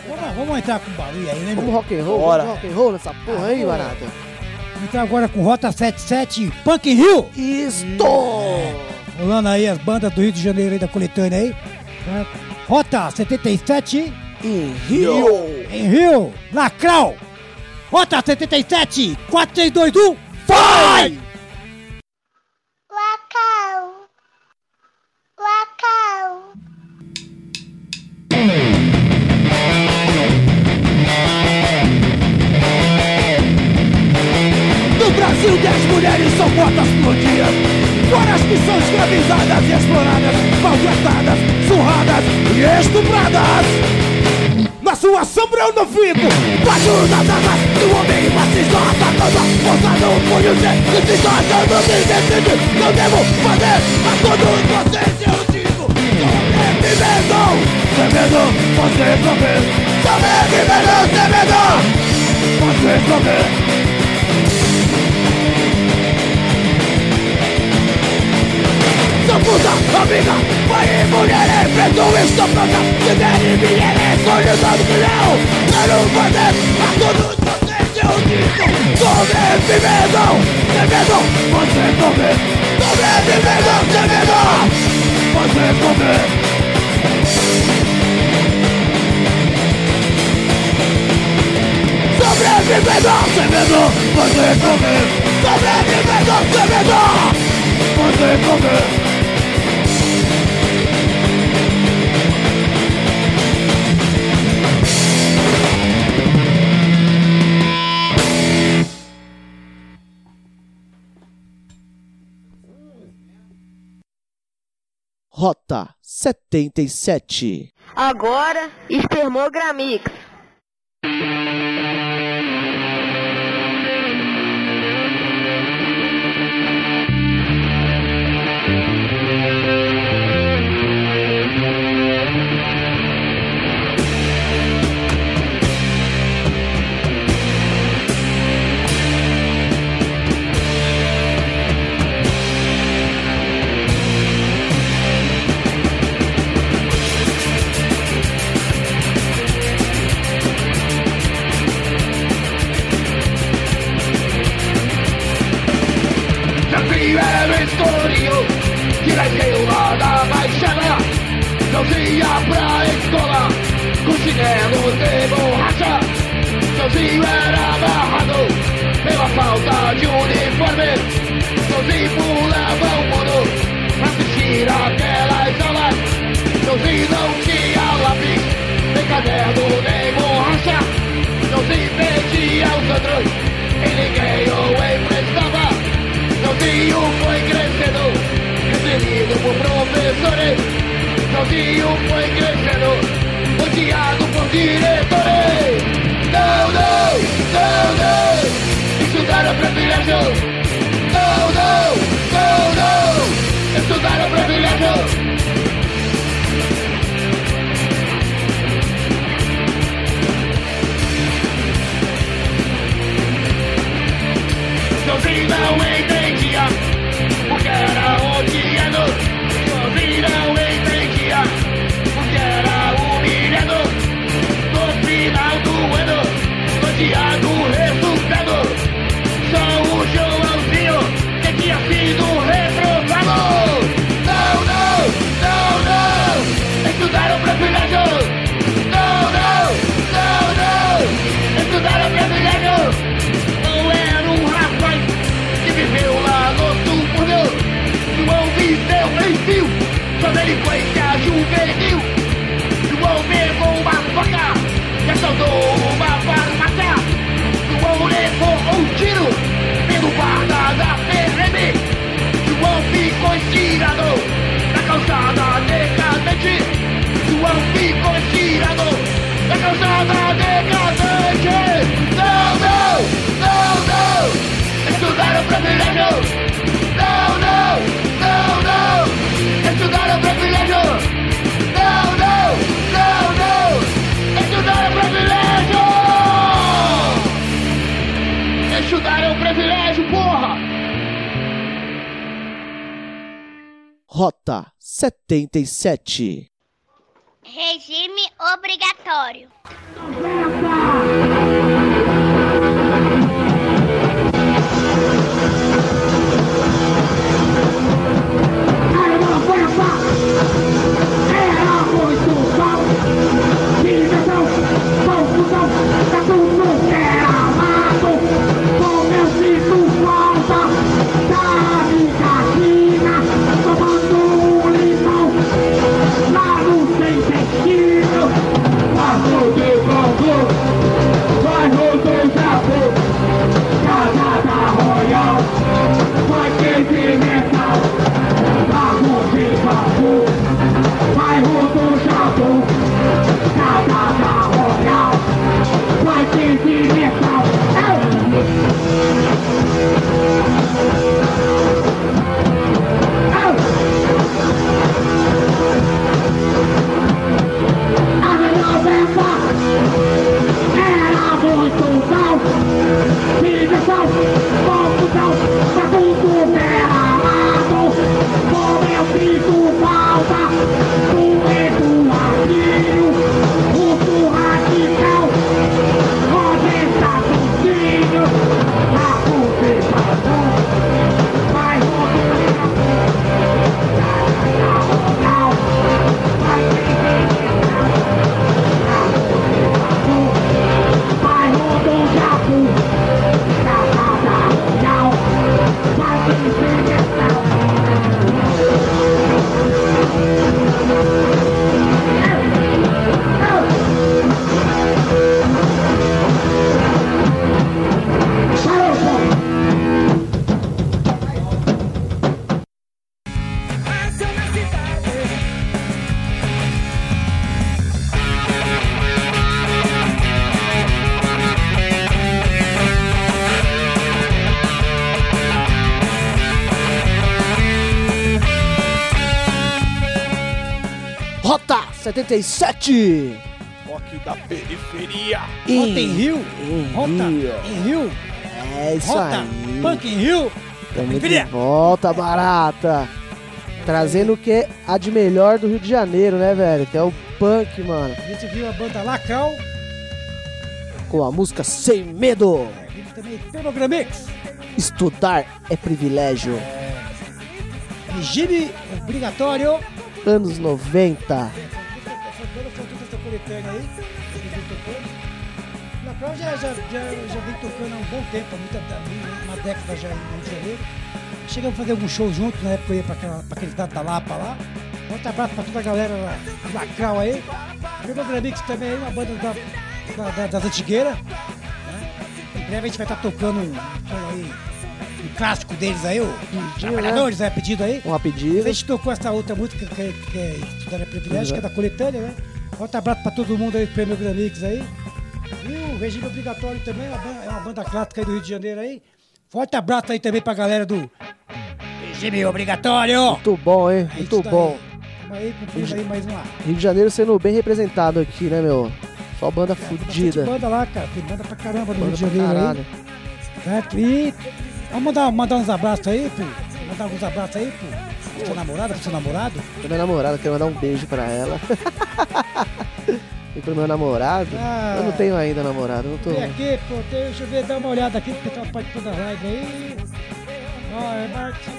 S3: Vamos, vamos entrar com barulho aí, né,
S5: Vamos
S3: meu?
S5: rock and roll,
S6: Bora.
S5: vamos rock and roll nessa porra aí, barata.
S3: Vamos entrar agora com Rota 77 Punk in Rio.
S5: Isto!
S3: Rolando aí as bandas do Rio de Janeiro aí da coletânea aí. né? Rota 77
S5: Em Rio!
S3: em Rio, Lacral. Rota 77, 4321, vai!
S7: Wacau. Wacau.
S8: Brasil, 10 mulheres são mortas por dia. Fora as que são escravizadas e exploradas, maltratadas, surradas e estupradas. Na sua sombra eu não fico Baixo das armas do homem fascista Atacando a força no punho de Que se achando me decide Não devo fazer a todos vocês eu digo. Sobrevivendo Sem medo, você prover Sobrevivendo sem medo Você prover puta, amiga, pai e mulher em preto Estou pronta, se derem vierem Solidão que não, quero fazer A todos vocês eu digo Sobrevivendo, sem medo, você comer Sobrevivendo, sem medo, você comer Sobrevivendo, sem medo, você comer Sobrevivendo, sem medo, você
S5: Rota 77.
S9: Agora, Espermogramix.
S8: Não ia pra escola com chinelo de borracha Sozinho era amarrado pela falta de uniforme Sozinho pulava o mundo pra assistir aquelas aulas Sozinho não tinha lápis, nem caderno, nem borracha Sozinho pedia os outros e ninguém o emprestava Sozinho foi crescendo, perseguido por professores. Sozinho foi crescendo, odiado por diretores. Não, não, não, não, estudar é privilégio. Sua delinquência juvenil João pegou uma faca E assaltou uma farmácia. João levou um tiro Pelo guarda da PRM João ficou estirado Na calçada decadente João ficou estirado Na calçada decadente Não, não, não, não. Estudar privilégio Não, não, não,
S5: Rota 77.
S10: Regime obrigatório.
S11: 下
S5: 雨 77.
S6: Rock da periferia.
S3: Rota em Rio. Rota
S5: Rio.
S3: em Rio.
S5: É isso
S3: Rota
S5: aí.
S3: Punk em Rio.
S5: Tamo de volta, barata. Trazendo o que há de melhor do Rio de Janeiro, né, velho? Que é o punk, mano.
S3: A gente viu a banda Lacral.
S5: Com a música Sem Medo.
S3: Vimos também Termogramix.
S5: Estudar é privilégio.
S3: Regime obrigatório.
S5: Anos 90.
S3: Banda foi toda essa coletânea aí. que vem tocando. Lacral já, já, já, já vem tocando há um bom tempo, há muita, uma década já em Rio de Janeiro. Chegamos a fazer alguns shows juntos, na época eu ia pra aquele estado da Lapa lá. Outro abraço pra toda a galera lá, do Lacral aí. Termogramix também aí, uma banda da, da- da- das antigueiras. né? Em breve a gente vai estar tocando um, aí, um clássico deles aí, o Trabalhadores, é pedido aí.
S5: Um rapidinho.
S3: A gente tocou essa outra música que é, que é é Privilégio, que é da coletânea, né? Outro abraço pra todo mundo aí do Prêmio Gramix aí. E o Regime Obrigatório também é uma, banda, é uma banda clássica aí do Rio de Janeiro aí. Forte abraço aí também pra galera do Regime Obrigatório.
S5: Muito bom, hein?
S3: É
S5: Muito bom.
S3: Tamo aí cumprindo aí mais uma.
S5: Rio de Janeiro sendo bem representado aqui, né, meu? Só banda
S3: Bastante
S5: fudida.
S3: banda lá, cara. Tem banda pra caramba no
S5: Banda
S3: Rio de Janeiro aí. Certo? E vamos mandar, mandar uns abraços aí, pô. Mandar alguns abraços aí, pô. Pro seu namorado, pro seu namorado.
S5: Pra minha namorada, quero mandar um beijo pra ela. e pro meu namorado.
S3: Ah.
S5: Eu não tenho ainda namorado, não tô.
S3: Vem aqui, pô, deixa eu ver, dar uma olhada aqui, porque tá participando da live aí. Ó, é Márcio.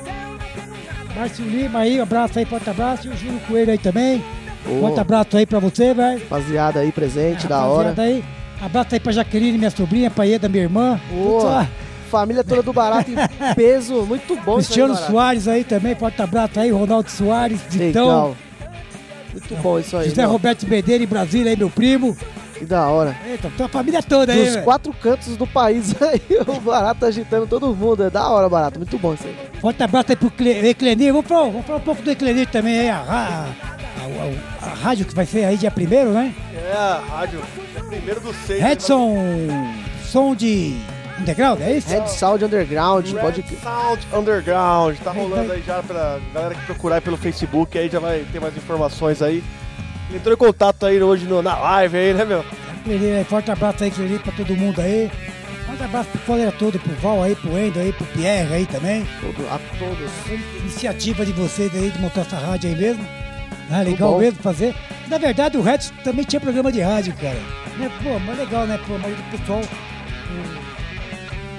S3: Márcio Lima aí, um abraço aí, forte abraço. E o Júlio Coelho aí também.
S5: Ô,
S3: Forte abraço aí pra você, velho.
S5: rapaziada aí presente, da hora.
S3: Aí. Abraço aí pra Jaqueline, minha sobrinha, pra Ieda, minha irmã. Putz, ó,
S5: Família toda do Barato em peso, muito bom isso aí,
S3: Cristiano. Soares aí também, porta-braço aí, Ronaldo Soares, Ditão.
S5: Legal. Muito bom isso aí.
S3: José
S5: mano.
S3: Roberto Bedeira em Brasília aí, meu primo.
S5: Que da hora.
S3: Eita, tem a família toda aí,
S5: Dos
S3: velho.
S5: quatro cantos do país aí, o Barato agitando todo mundo. É da hora, Barato. Muito bom isso aí.
S3: Forte abraço aí pro Cle- Eclenir. Vamos falar, vamos falar um pouco do Eclenir também aí, a, a- a- a rádio que vai ser aí dia primeiro, né?
S6: É a rádio, é primeiro do seis.
S3: Redson, som de underground, é isso?
S5: Red Sound Underground,
S6: Red
S5: pode.
S6: Sound Underground, tá rolando aí já pra galera que procurar aí pelo Facebook, aí já vai ter mais informações aí. Entrou em contato aí hoje no- na live aí, né, meu?
S3: Eclenir, aí, forte abraço aí, Eclenir, pra todo mundo aí. Forte abraço pro galera todo, pro Val aí, pro Endo aí, pro Pierre aí também.
S5: Todo- a todos.
S3: Iniciativa de vocês aí de montar essa rádio aí mesmo. Ah, legal mesmo fazer. Na verdade, o Redson também tinha programa de rádio, cara. Né, Pô, mas legal, né? Pô, mas o pessoal. O,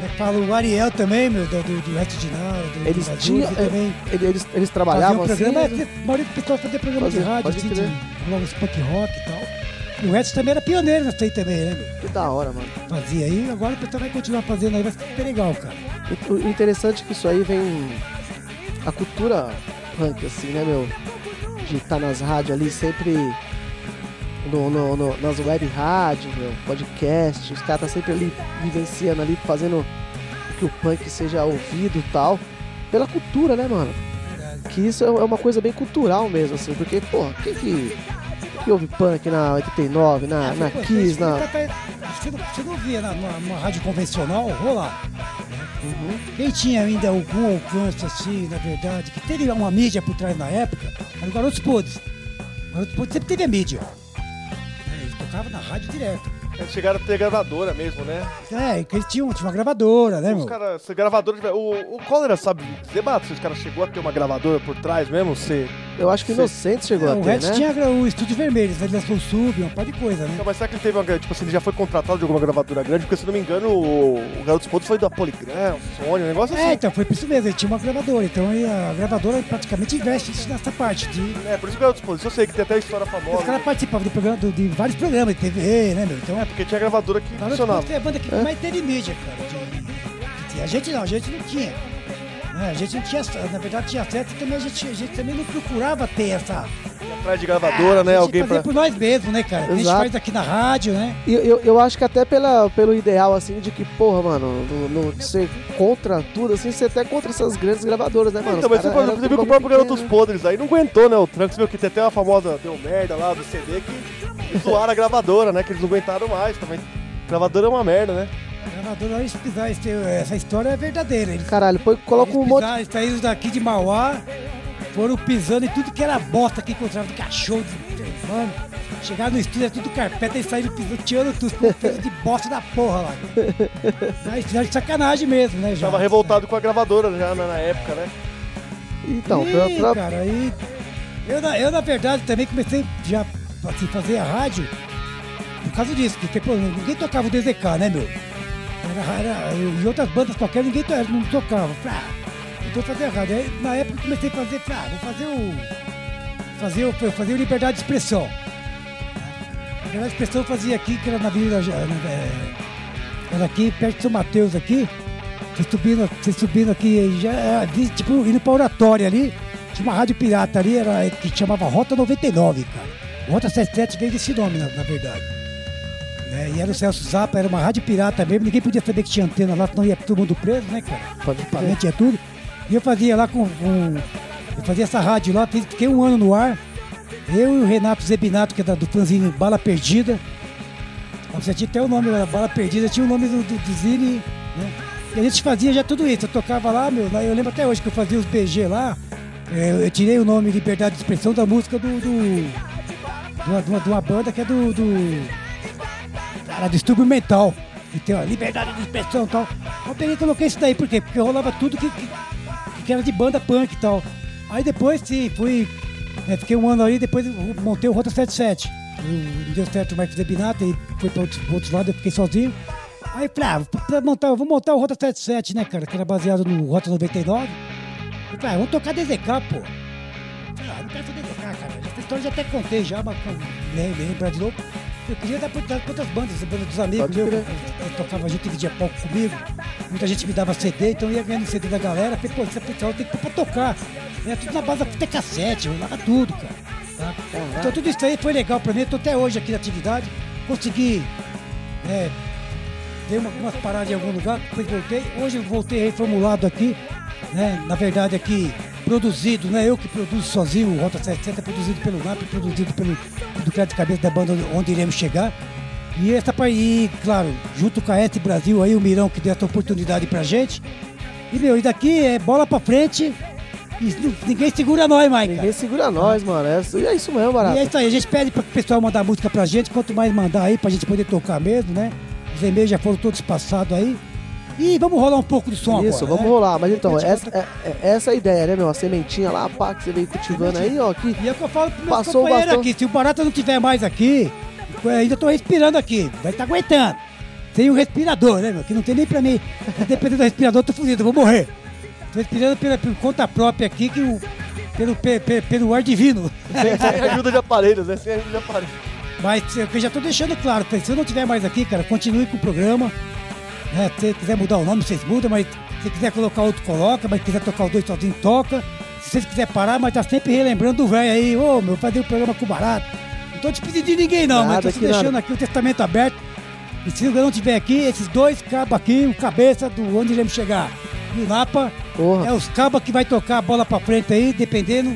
S3: né, fala o Ariel também, meu, do, do, do
S5: Eles
S3: do
S5: tinham.
S3: Azul, também.
S5: é, Eles, eles trabalhavam
S3: programa,
S5: assim.
S3: é, a maioria do pessoal fazia programa de rádio, assim, de logo punk rock e tal. E o Redson também era pioneiro nessa aí também, né, meu?
S5: Que da hora, mano.
S3: Fazia aí, agora o pessoal vai continuar fazendo aí, vai ser legal, cara.
S5: O o interessante é que isso aí vem. A cultura punk, assim, né, meu? De estar nas rádios ali sempre. No, no- no- nas web rádios, meu, podcast, os caras tá sempre ali vivenciando ali, fazendo que o punk seja ouvido e tal. Pela cultura, né, mano? Que isso é uma coisa bem cultural mesmo, assim, porque, pô, quem que. Que ouve punk na 89, na, na
S3: Pô,
S5: Kiss, na.
S3: Você não, você não via na, numa, numa rádio convencional rolar. Quem tinha ainda algum alcance assim, na verdade, que teve uma mídia por trás na época, era o Garotos Podres. Garotos Podres sempre teve a mídia. Eles tocavam na rádio direto.
S6: Eles chegaram a ter gravadora mesmo, né?
S3: É, eles tinham, tinha uma gravadora, né,
S6: Os
S3: meu?
S6: caras, essa gravadora. de- O, o Cólera sabe dizer, Bato, se os caras chegou a ter uma gravadora por trás mesmo? Se...
S5: Eu acho que o. Inocente chegou
S3: É,
S5: a
S3: o
S5: ter,
S3: Rex
S5: né?
S3: tinha o Estúdio Vermelho, o Sub, uma par de coisa, né?
S6: Não, mas será que ele teve uma. Tipo assim, ele já foi contratado de alguma gravadora grande? Porque se não me engano, o, o Garotos Podres foi da Polygram, Sony, um negócio
S3: É,
S6: assim.
S3: então foi por isso mesmo, ele tinha uma gravadora, então aí a gravadora praticamente investe nessa parte de
S6: É, por isso que o Garotos Podres. Eu sei que tem até história
S3: Os
S6: famosa.
S3: caras participavam do programa, do- de vários programas de TV, né, meu? Então,
S6: É, porque tinha gravadora que
S3: Garotos
S6: funcionava.
S3: Podres é a banda que mais teve mídia, cara. de- de- a gente não, a gente não tinha. né, A gente não tinha, na verdade tinha e também a gente, a gente também não procurava ter essa.
S6: Atrás de gravadora, né?
S3: a gente
S6: Alguém
S3: fazia
S6: pra.
S3: por nós mesmos, né, cara? A gente
S5: Exato.
S3: faz aqui na rádio, né?
S5: E eu, eu acho que até pela, pelo ideal, assim, de que, porra, mano, no, no, de ser contra tudo, assim, você até contra essas grandes gravadoras, né, mano?
S6: Então, mas você,
S5: cara
S6: você viu que o próprio Garotos
S5: pequeno,
S6: Podres aí não aguentou, né? O Trunks viu que tem até uma famosa deu merda lá do CD que zoaram a gravadora, né? Que eles não aguentaram mais também. Gravadora é uma merda, né?
S3: A gravadora, esse- essa história é verdadeira. Eles?
S5: Caralho, põe, coloca um monte.
S3: eles saíram daqui de Mauá, foram pisando em tudo que era bosta que encontrava de cachorro, de mano. Chegaram no estúdio, é tudo carpeta e saíram pisando, tirando tudo, com peso de bosta da porra lá. Aí fizeram de sacanagem mesmo, né? Já.
S6: Tava revoltado com a gravadora já na, na época, né?
S5: Então,
S3: Ih,
S5: pra, pra-
S3: cara, aí. Eu, na- eu, na verdade, também comecei já assim, fazer a rádio por causa disso, porque pô, ninguém tocava o DZK, né, meu? Era, era, e outras bandas qualquer, ninguém não tocava. Falei, ah, tô fazendo a rádio. Aí, na época, comecei a fazer, falei, ah, vou fazer o. Fazer o, fazer o Liberdade de Expressão. Liberdade de Expressão eu fazia aqui, que era na. Ja- na- é, Era aqui, perto de São Mateus, aqui. Você subindo, subindo aqui, já, de- tipo, indo pra oratória ali. Tinha uma rádio pirata ali, era, que chamava Rota 99, cara. Rota 77 veio desse nome, na, na verdade. Né, E era o Celso Zappa, era uma rádio pirata mesmo, ninguém podia saber que tinha antena lá, senão ia todo mundo preso, né, cara?
S5: Pode
S3: Também tinha tudo. E eu fazia lá com, com- Eu fazia essa rádio lá, fiquei um ano no ar. Eu e o Renato Zebinato, que é da- do fanzine Bala Perdida. Você tinha até o nome, era Bala Perdida, tinha o nome do, do, do Zine, né? E a gente fazia já tudo isso. Eu tocava lá, meu, lá, eu lembro até hoje que eu fazia os BG lá. é, eu tirei o nome Liberdade de Expressão da música do. do de, uma, de uma- de uma banda que é do. do cara, Distúrbio Mental. Que tem, ó, liberdade de expressão e tal. Eu peguei e coloquei isso daí, por quê? Porque rolava tudo que, que, que era de banda punk e tal. Aí depois, sim, fui. é, fiquei um ano ali, depois eu montei o Rota 77. Eu- Não deu certo o Marcos Zebinato, e foi para outros, outros lados, eu fiquei sozinho. Aí falei, ah, montar, eu vou montar o Rota 77, né, cara? Que era baseado no Rota 99. Eu falei, ah, vamos tocar DZK, pô. Ah, não quero fazer DZK, história eu já até contei já, mas pô, lem- lembrar de novo. Eu queria dar oportunidade para outras bandas, as bandas dos amigos meus, que que tocava junto, dividia palco comigo. Muita gente me dava CD, então eu ia ganhando CD da galera. Falei, pô, esse pessoal tem que pôr pra tocar. Era tudo na base da fita cassete, rolava tudo, cara. tá? Então tudo isso aí foi legal pra mim, eu tô até hoje aqui na atividade. Consegui, é, dei uma, umas paradas em algum lugar, depois voltei. Hoje eu voltei reformulado aqui, né? Na verdade aqui produzido, não é eu que produzo sozinho, o Rota 77 é produzido pelo NAP, produzido pelo do Crédito de Cabeça da banda onde iremos chegar. E essa aí, claro, junto com a S Brasil aí, o Mirão que deu essa oportunidade pra gente. E meu, e daqui é bola pra frente e ninguém segura nós mais, cara.
S5: Ninguém segura nós, mano. É, é isso mesmo, barato.
S3: E é isso aí, a gente pede para o pessoal mandar música pra gente, quanto mais mandar aí, pra gente poder tocar mesmo, né? Os e-mails já foram todos passados aí. E vamos rolar um pouco de som
S5: Isso,
S3: agora,
S5: vamos
S3: né?
S5: rolar. Mas então, essa, é, é- essa é a ideia, né, meu? A sementinha lá, pá, que você veio cultivando aí, ó. Que
S3: E é o que eu falo pro meu
S5: Passou
S3: companheiro aqui, se o Barata não tiver mais aqui, ainda tô respirando aqui, vai estar aguentando. Tem um respirador, né, meu? Que não tem nem pra mim. Dependendo do respirador, eu tô fudido, eu vou morrer. Tô respirando pela, por conta própria aqui, que o, pelo, pe- pe- pelo ar divino.
S6: Sem, sem ajuda de aparelhos, né? Sem ajuda de aparelhos.
S3: Mas eu já tô deixando claro, se eu não tiver mais aqui, cara, continue com o programa. Né? Se quiser mudar o nome, vocês mudam, mas se quiser colocar outro, coloca, mas se quiser tocar os dois sozinho, toca. Se vocês quiserem parar, mas tá sempre relembrando do velho aí, ô meu, fazer um programa com barato. Não tô despedindo de ninguém não, mas
S5: Nada
S3: tô se
S5: que
S3: deixando
S5: nada.
S3: aqui o testamento aberto. E se eu não tiver aqui, esses dois cabos aqui, o cabeça do onde iremos chegar. E o Napa
S5: Porra.
S3: é os cabos que vai tocar a bola pra frente aí, dependendo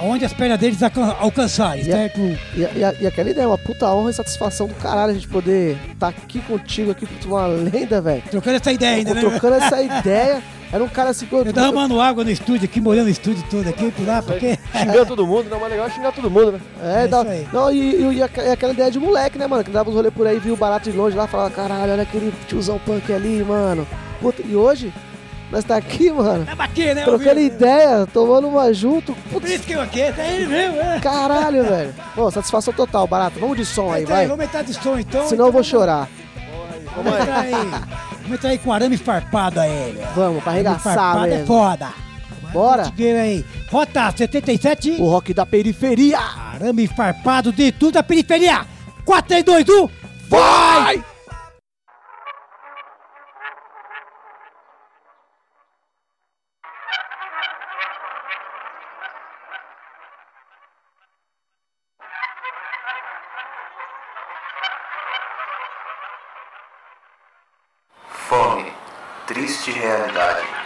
S3: aonde as pernas deles alcan- alcançarem,
S5: E a-
S3: certo?
S5: E, e a- e aquela ideia, uma puta honra e satisfação do caralho a gente poder estar aqui contigo, aqui com uma lenda, velho.
S3: Trocando essa ideia ainda, né?
S5: Trocando essa ideia. Era um cara assim.
S3: Eu tava arrumando água no estúdio aqui, molhando o estúdio todo aqui, por lá, porque.
S6: Xingando todo mundo, não, mas legal é xingar todo mundo, né?
S5: É,
S3: É
S5: dá,
S3: isso aí.
S5: não, e, e aquela ideia de moleque, né, mano? Que dava uns rolê por aí, viu o barato de longe lá, falava, caralho, olha aquele tiozão punk ali, mano. Puta, e hoje, nós tá aqui, mano,
S3: Tava aqui, né?
S5: trocando
S3: ouvindo?
S5: ideia, tomando uma junto.
S3: Por
S5: Putz,
S3: isso que eu aqui, é ele mesmo, né?
S5: caralho, velho. Pô, satisfação total, barato. Vamos de som aí,
S3: Então,
S5: vai.
S3: Vamos entrar de som então.
S5: Senão eu vou
S3: então,
S5: chorar.
S3: Vamos entrar aí. Vamos entrar aí com arame farpado aí, velho.
S5: Vamos, pra
S3: Arame
S5: arregaçar
S3: farpado é foda.
S5: Bora.
S3: Aí. Rota 77.
S5: O rock da periferia.
S3: Arame farpado de tudo da periferia. 4, 3, 2, 1. Vai!
S12: Fome, triste realidade.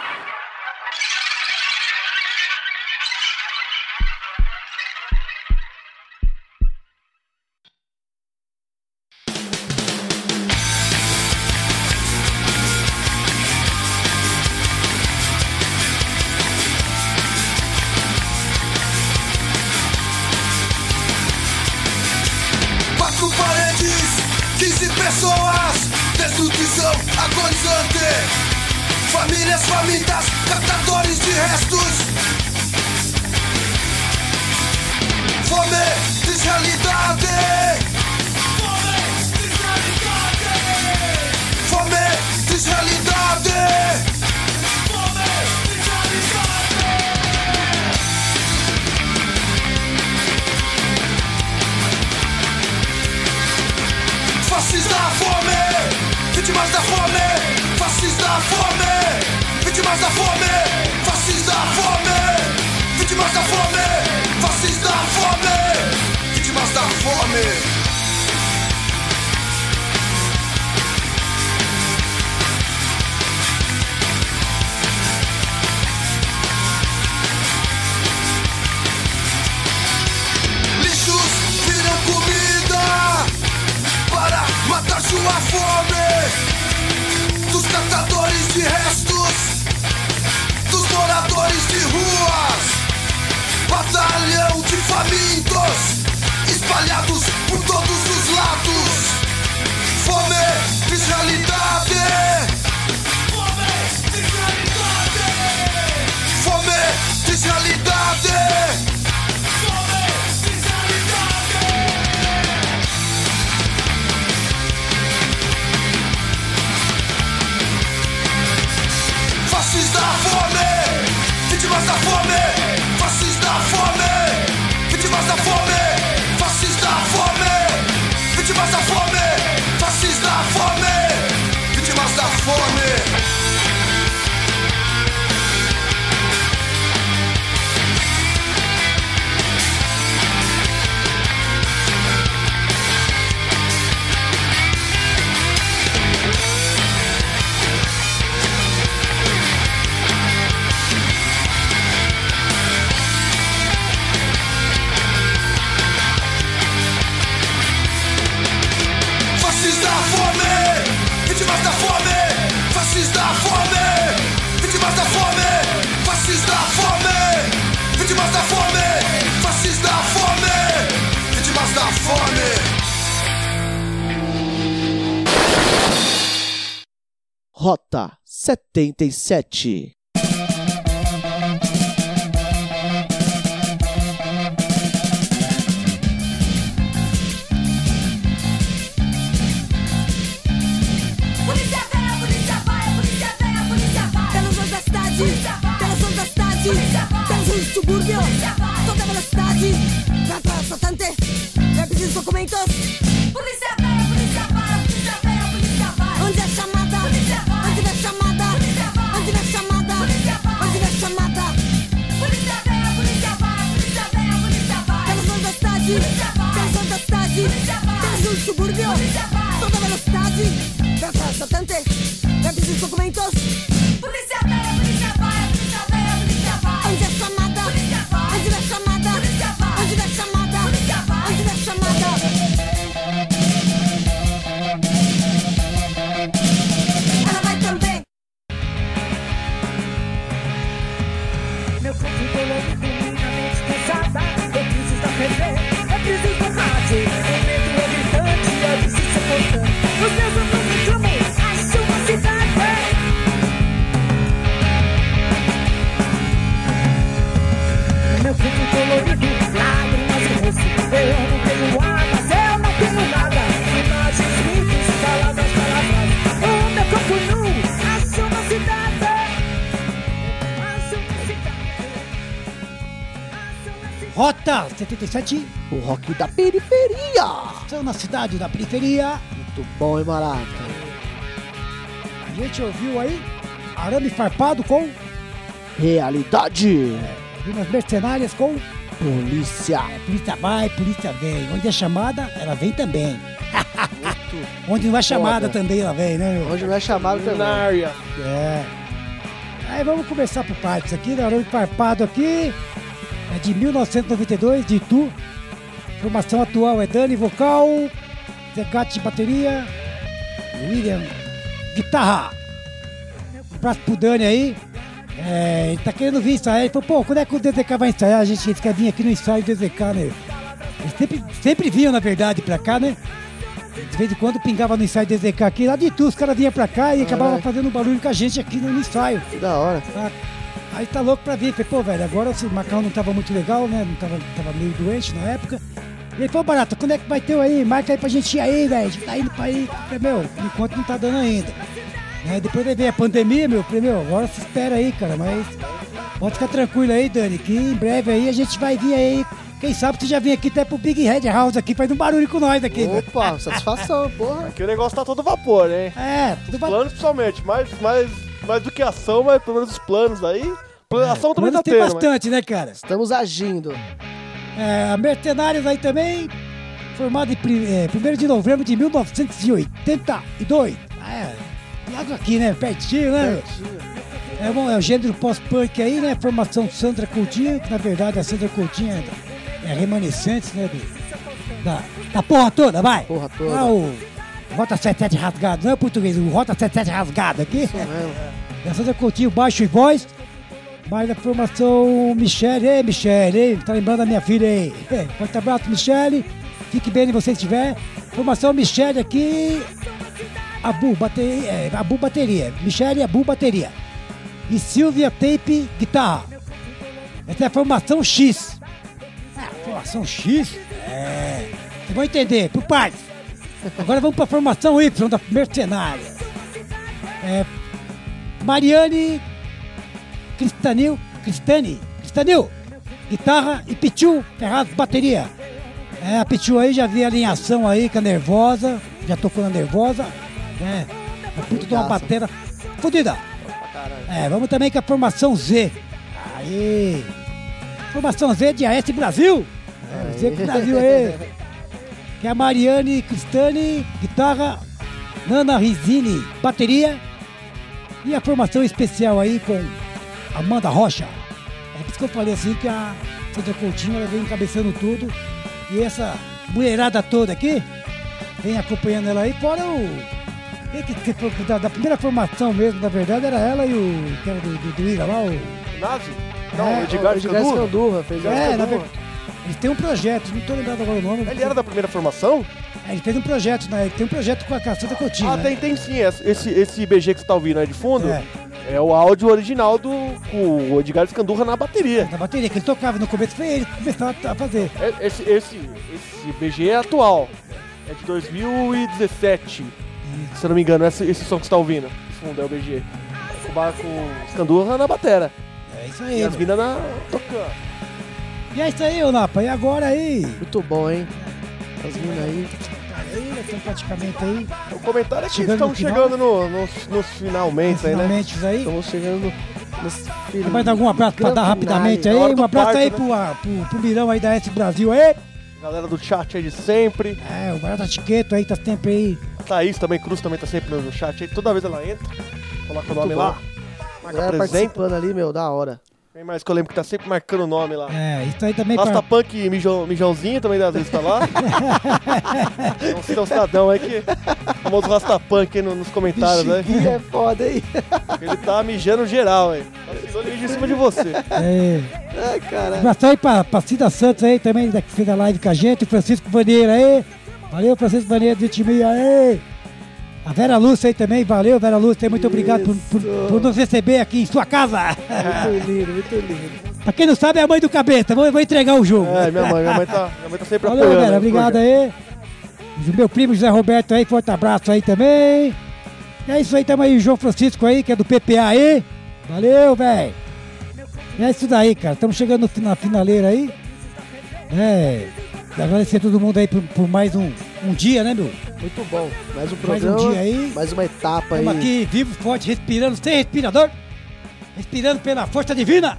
S5: 77.
S11: subúrbio Toda velocidade. Transportante Revisões documentos. Polícia pelas ruas da cidade, pelos ruas do subúrbio, toda velocidade. Assaltante, é preciso documentos.
S3: 77,
S5: O rock da periferia.
S3: são na cidade da periferia.
S5: Muito bom, hein, Maraca?
S3: A gente ouviu aí Arame Farpado com
S5: Realidade.
S3: Rimas Mercenárias com
S5: Polícia.
S3: Polícia vai, polícia vem. Onde é chamada, ela vem também. Onde não é chamada
S5: Foda.
S3: também ela vem, né? meu?
S5: Hoje não é chamado também.
S6: Nária.
S3: É. Aí vamos começar por partes aqui, né? Arame Farpado aqui. É de 1992, de Itu. Formação atual é Dani vocal, Zegate bateria, William guitarra. Um abraço pro Dani aí. É, ele tá querendo vir ensaiar. Ele falou, pô, quando é que o DZK vai ensaiar? A gente quer vir aqui no ensaio do DZK, né? Eles sempre, sempre vinham, na verdade, pra cá, né? De vez em quando pingava no ensaio do DZK aqui, lá de Itu, os caras vinham pra cá e acabavam fazendo barulho com a gente aqui no ensaio.
S5: Que da hora.
S3: Tá? Aí tá louco pra vir. Falei, pô, velho, agora o Macau não tava muito legal, né? Não tava, tava meio doente na época. E ele falou, Barata, quando é que vai ter aí? Marca aí pra gente ir aí, velho. A gente tá indo pra ir. Falei, meu, por enquanto não tá dando ainda. Né? Depois veio a pandemia, meu. Falei, meu, agora se espera aí, cara. Mas pode ficar tranquilo aí, Dani, que em breve aí a gente vai vir aí. Quem sabe você já vem aqui até pro Big Red House aqui, faz um barulho com nós aqui.
S5: Opa, satisfação, porra.
S6: Aqui o negócio tá todo vapor, hein?
S3: É, tudo
S6: Os
S3: ba-
S6: planos, principalmente. Mais, mais, mais do que ação, mas pelo menos os planos aí. A ação também
S3: Planos
S6: tá
S3: tem
S6: tendo, mas...
S3: bastante, né, cara?
S5: Estamos agindo.
S3: É, a Mercenários aí também, formado em 1 de novembro de 1982. Ah, É, logo aqui, né? Pertinho, né? É, bom, é o gênero pós-punk aí, né? Formação Sandra Coutinho, que na verdade a Sandra Coutinho é, é remanescente, né? do- da, da porra toda, vai!
S5: Porra toda.
S3: Ah, o Rota 77 rasgado, não é português, o Rota 77 rasgado aqui.
S5: Isso mesmo.
S3: E a Coutinho, baixo e voz. Mas a formação Michele, ei Michele, ei, tá lembrando da minha filha aí. Forte abraço, Michele. Fique bem onde você estiver. Formação Michele aqui. Abu, bateria, é, Abu bateria. Michele Abu bateria. E Silvia Tape guitarra. Essa é a formação X. Ah, formação X? É. Vocês vão entender, por partes. Agora vamos pra formação Y da Mercenária. É, Mariane Cristanil, Cristani, Cristanil, guitarra e Pichu Ferraz, bateria. É, a Pichu aí já vi a alinhação aí com a Nervosa, já tocou na Nervosa, né? Uma puta de uma batera fodida. É, vamos também com a formação Z. Aí, formação Z de AS Brasil. É, Z Brasil aí. Que é a Mariane Cristani, guitarra, Nana Rizini, bateria. E a formação especial aí com Amanda Rocha. É por isso que eu falei assim que a Sandra Coutinho ela vem encabeçando tudo. E essa mulherada toda aqui vem acompanhando ela aí, fora o. quem que- que foi Da, da primeira formação mesmo, na verdade, era ela e o. que era do, do, do Ira lá, o.
S6: Nazi? Não,
S3: É,
S6: o Edgar
S5: o Edgar
S6: Scandurra.
S5: Scandurra fez
S3: É, na. Eles têm um projeto, não tô lembrado agora o nome.
S6: Ele era da primeira formação?
S3: É, ele fez um projeto, né? Ele tem um projeto com a Caceta Coutinho.
S6: Ah,
S3: né?
S6: tem, tem sim. Esse, esse BG que você tá ouvindo aí de fundo
S3: É.
S6: é, o áudio original do o Edgar Escandurra na bateria.
S3: Da bateria, que ele tocava no começo, foi ele que começou a fazer.
S6: É- Esse, esse, esse BG é atual. É de 2017. Se eu não me engano, esse, esse som que você tá ouvindo. De fundo é o BG. Com, o Escandurra na batera.
S3: É isso
S6: E
S3: aí.
S6: as
S3: mano.
S6: minas na tocando.
S3: E é isso aí, ô Napa. E agora aí?
S5: Muito bom, hein? As minas aí.
S3: Estamos praticamente aí.
S6: O comentário é que
S3: Chegando
S6: estamos
S3: no final.
S6: chegando no, nos, nos finalmente aí, né?
S3: Finalmente aí.
S5: Estamos chegando nos
S3: Tem mais algum abraço pra dar rapidamente aí? Um abraço aí
S6: né?
S3: pro, ah, pro, pro Mirão aí da S Brasil aí.
S6: Galera do chat aí de sempre.
S3: É, o Barata Chiqueto aí tá sempre aí.
S6: A Thaís também, Cruz também tá sempre no chat aí. Toda vez ela entra, coloca o nome
S5: bom.
S6: lá. Marca
S5: Galera
S6: presente.
S5: participando ali, meu, da hora.
S6: Tem mais que eu lembro que tá sempre marcando o nome lá.
S3: É, isso aí também
S6: Rasta. Punk Mijão, Mijãozinho também às vezes tá lá. Um- tem um cidadão aí que. O famoso Rasta Punk aí no- nos comentários, né?
S5: Ih, é foda, hein?
S6: Ele tá mijando geral aí. Tá ele mija em cima de você.
S3: É,
S5: Ai, caralho.
S3: abraço aí pra, pra Cida Santos aí também, que fez a live com a gente. Francisco Vaneira aí. Valeu, Francisco Vaneira do time aí. A Vera Lúcia aí também, valeu, Vera Lúcia, muito obrigado por, por,
S5: Isso.
S3: por nos receber aqui em sua casa.
S5: Muito lindo, muito lindo.
S3: pra quem não sabe, é a mãe do Cabeça, vou, vou entregar o jogo.
S6: É, minha mãe, minha mãe tá, minha mãe tá sempre
S3: Valeu,
S6: apoiando.
S3: Vera,
S6: né,
S3: obrigado aí. Meu primo José Roberto aí, forte abraço aí também. E é isso aí, tamo aí, o João Francisco aí, que é do PPA aí. Valeu, velho. E é isso daí, cara. Estamos chegando na finaleira aí. É. Agradecer a todo mundo aí por, por mais um, um dia, né, meu?
S5: Muito bom. Mais um
S3: Mais um
S5: programa.
S3: dia aí.
S5: Mais uma etapa aí.
S3: Estamos aqui vivo, forte, respirando, sem respirador. Respirando pela força divina.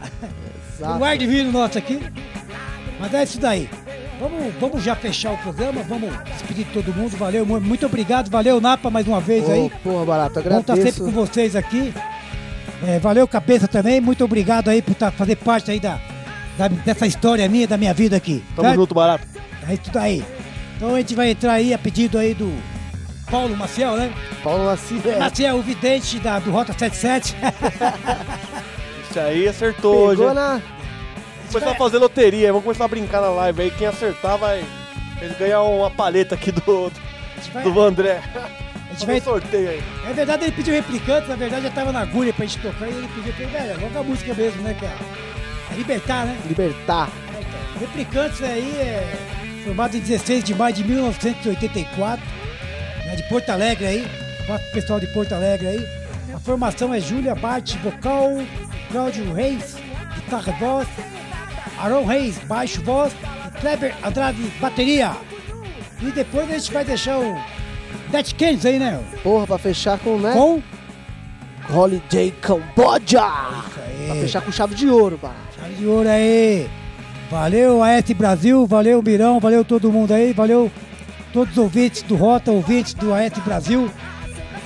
S5: Exato.
S3: O ar divino nosso aqui. Mas é isso daí. Vamos, vamos já fechar o programa, vamos despedir de todo mundo. Valeu, mu- muito obrigado. Valeu, Napa, mais uma vez
S5: Ô,
S3: aí.
S5: porra, barato,
S3: Bom estar sempre com
S5: agradeço.
S3: vocês aqui. É, valeu, cabeça também. Muito obrigado aí por tá, fazer parte aí da, da- dessa história minha, da minha vida aqui.
S6: Tamo
S3: certo?
S6: junto, barato.
S3: É isso daí. Então a gente vai entrar aí a pedido aí do Paulo Maciel, né?
S5: Paulo é.
S3: Maciel, o vidente da, do Rota 77.
S6: Isso aí acertou hoje.
S5: Pegou na.
S6: Vamos começar a fazer loteria, vamos começar a brincar na live aí. Quem acertar vai. Ele ganhar uma paleta aqui do,
S3: vai,
S6: do André.
S3: a gente
S6: Vamos
S3: vai
S6: um sorteio aí.
S3: É verdade, ele pediu replicante, na verdade já tava na agulha pra gente tocar e ele pediu pra ele, velho, logo a música mesmo, né, cara? É libertar, né?
S5: Libertar.
S3: É, então. Replicantes aí é formado em 16 de maio de 1984, né, de Porto Alegre aí, pro pessoal de Porto Alegre aí. A formação é Júlia Bart, vocal, Cláudio Reis, guitarra e voz, Aaron Reis, baixo voz, e Kleber Andrade, bateria. E depois a gente vai deixar o Dead Kennedy aí, né?
S5: Porra, pra fechar com, né?
S3: Com
S5: Holiday Cambodia. Pra fechar com chave de ouro, barato.
S3: Chave de ouro aí. Valeu, AS Brasil, valeu, Mirão, valeu todo mundo aí, valeu todos os ouvintes do Rota, ouvintes do AS Brasil.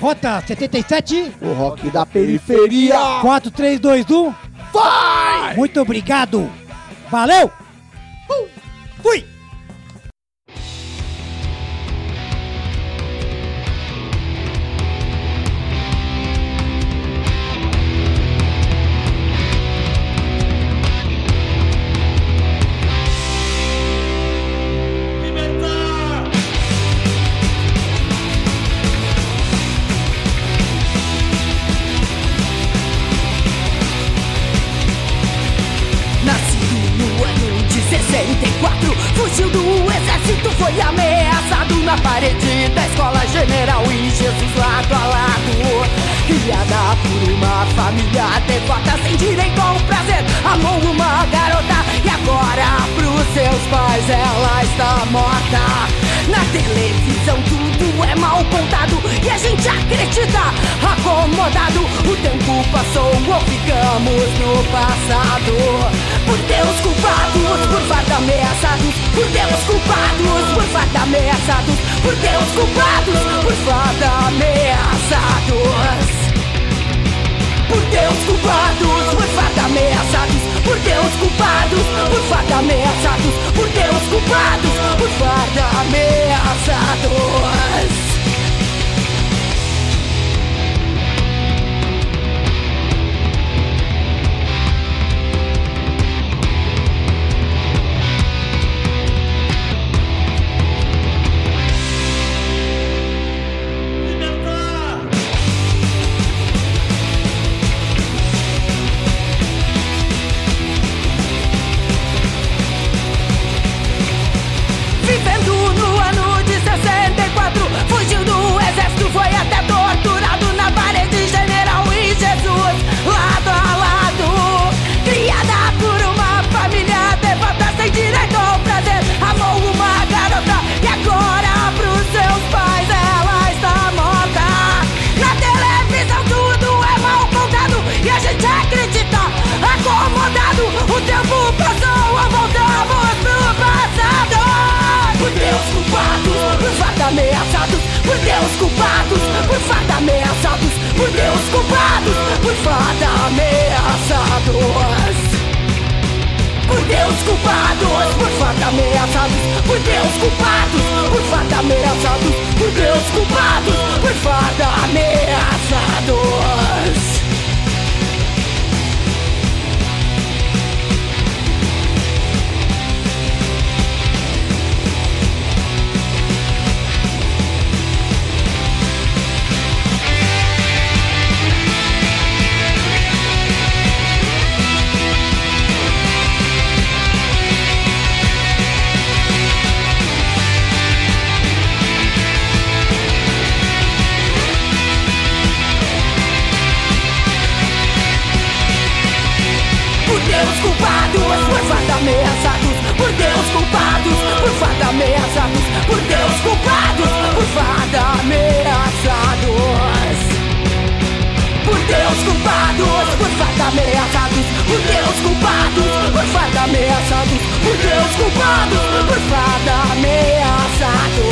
S3: Rota 77,
S5: O rock da periferia.
S3: 4321. Vai! Muito obrigado. Valeu! Uh! Fui!
S11: Deus culpados, por fato ameaçados, por Deus culpados, por fato ameaçados, por Deus culpados, por fato ameaçados. ameaçados por Deus culpados, por fada ameaçados por Deus culpados, por fada ameaçados. Por Deus culpados, por fada ameaçados por Deus culpados, por fada ameaçados por Deus culpados, por fada ameaçados.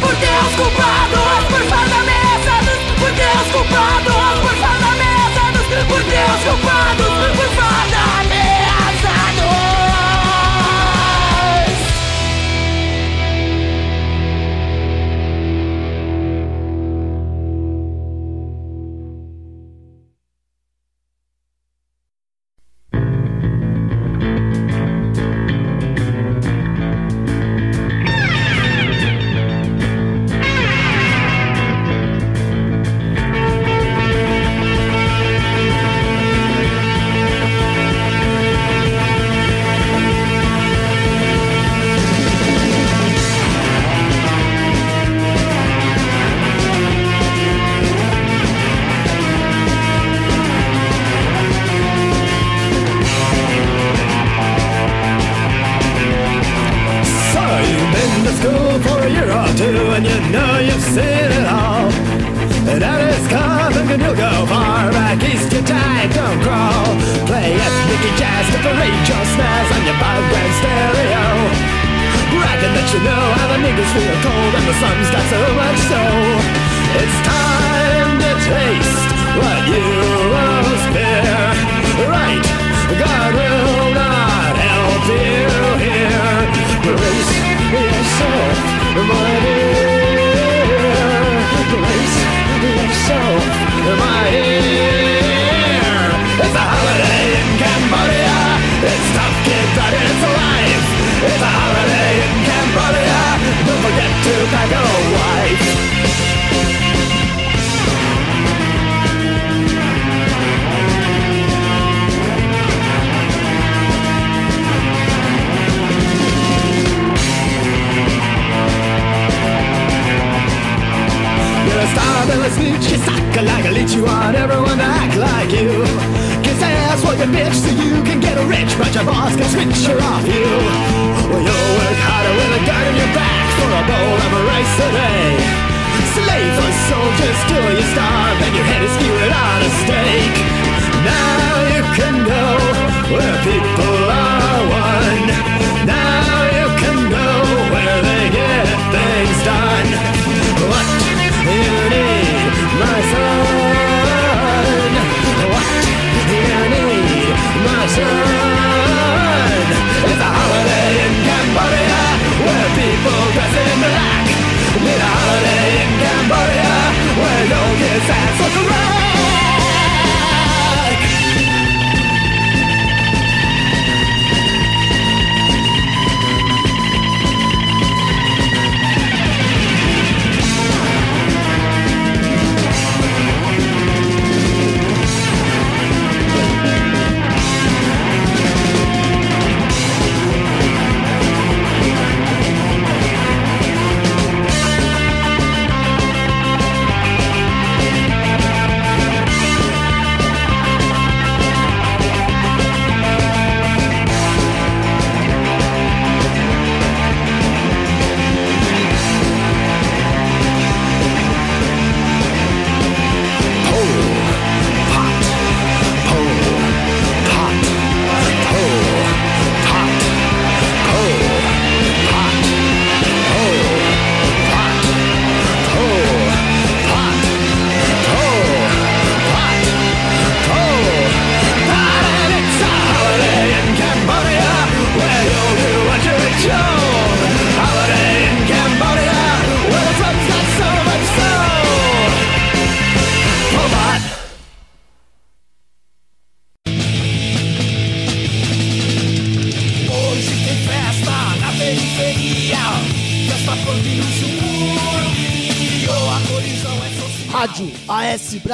S11: Por Deus culpados, por fada ameaçados por Deus culpados, por fada ameaçados por Deus culpados, por fada ameaçados.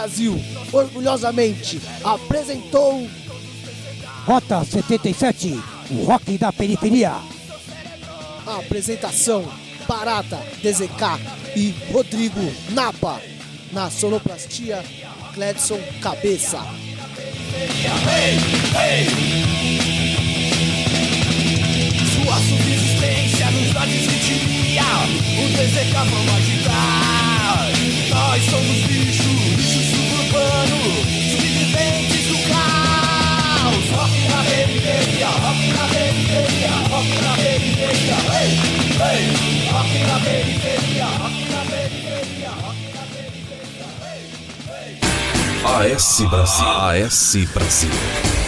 S5: Brasil orgulhosamente apresentou
S3: Rota 77, o rock da periferia.
S5: a apresentação Barata, DZK e Rodrigo Napa. Na sonoplastia, Cledson Cabeça.
S11: Sua subsistência nos dá desvitia O DZK vamos agitar Nós somos bicho, suburbano Sobreviventes do caos Rock na periferia, rock na periferia Rock na periferia, ei, ei Rock na periferia, rock na periferia Rock na periferia, ei, ei
S13: AS Brasil. AS Brasil.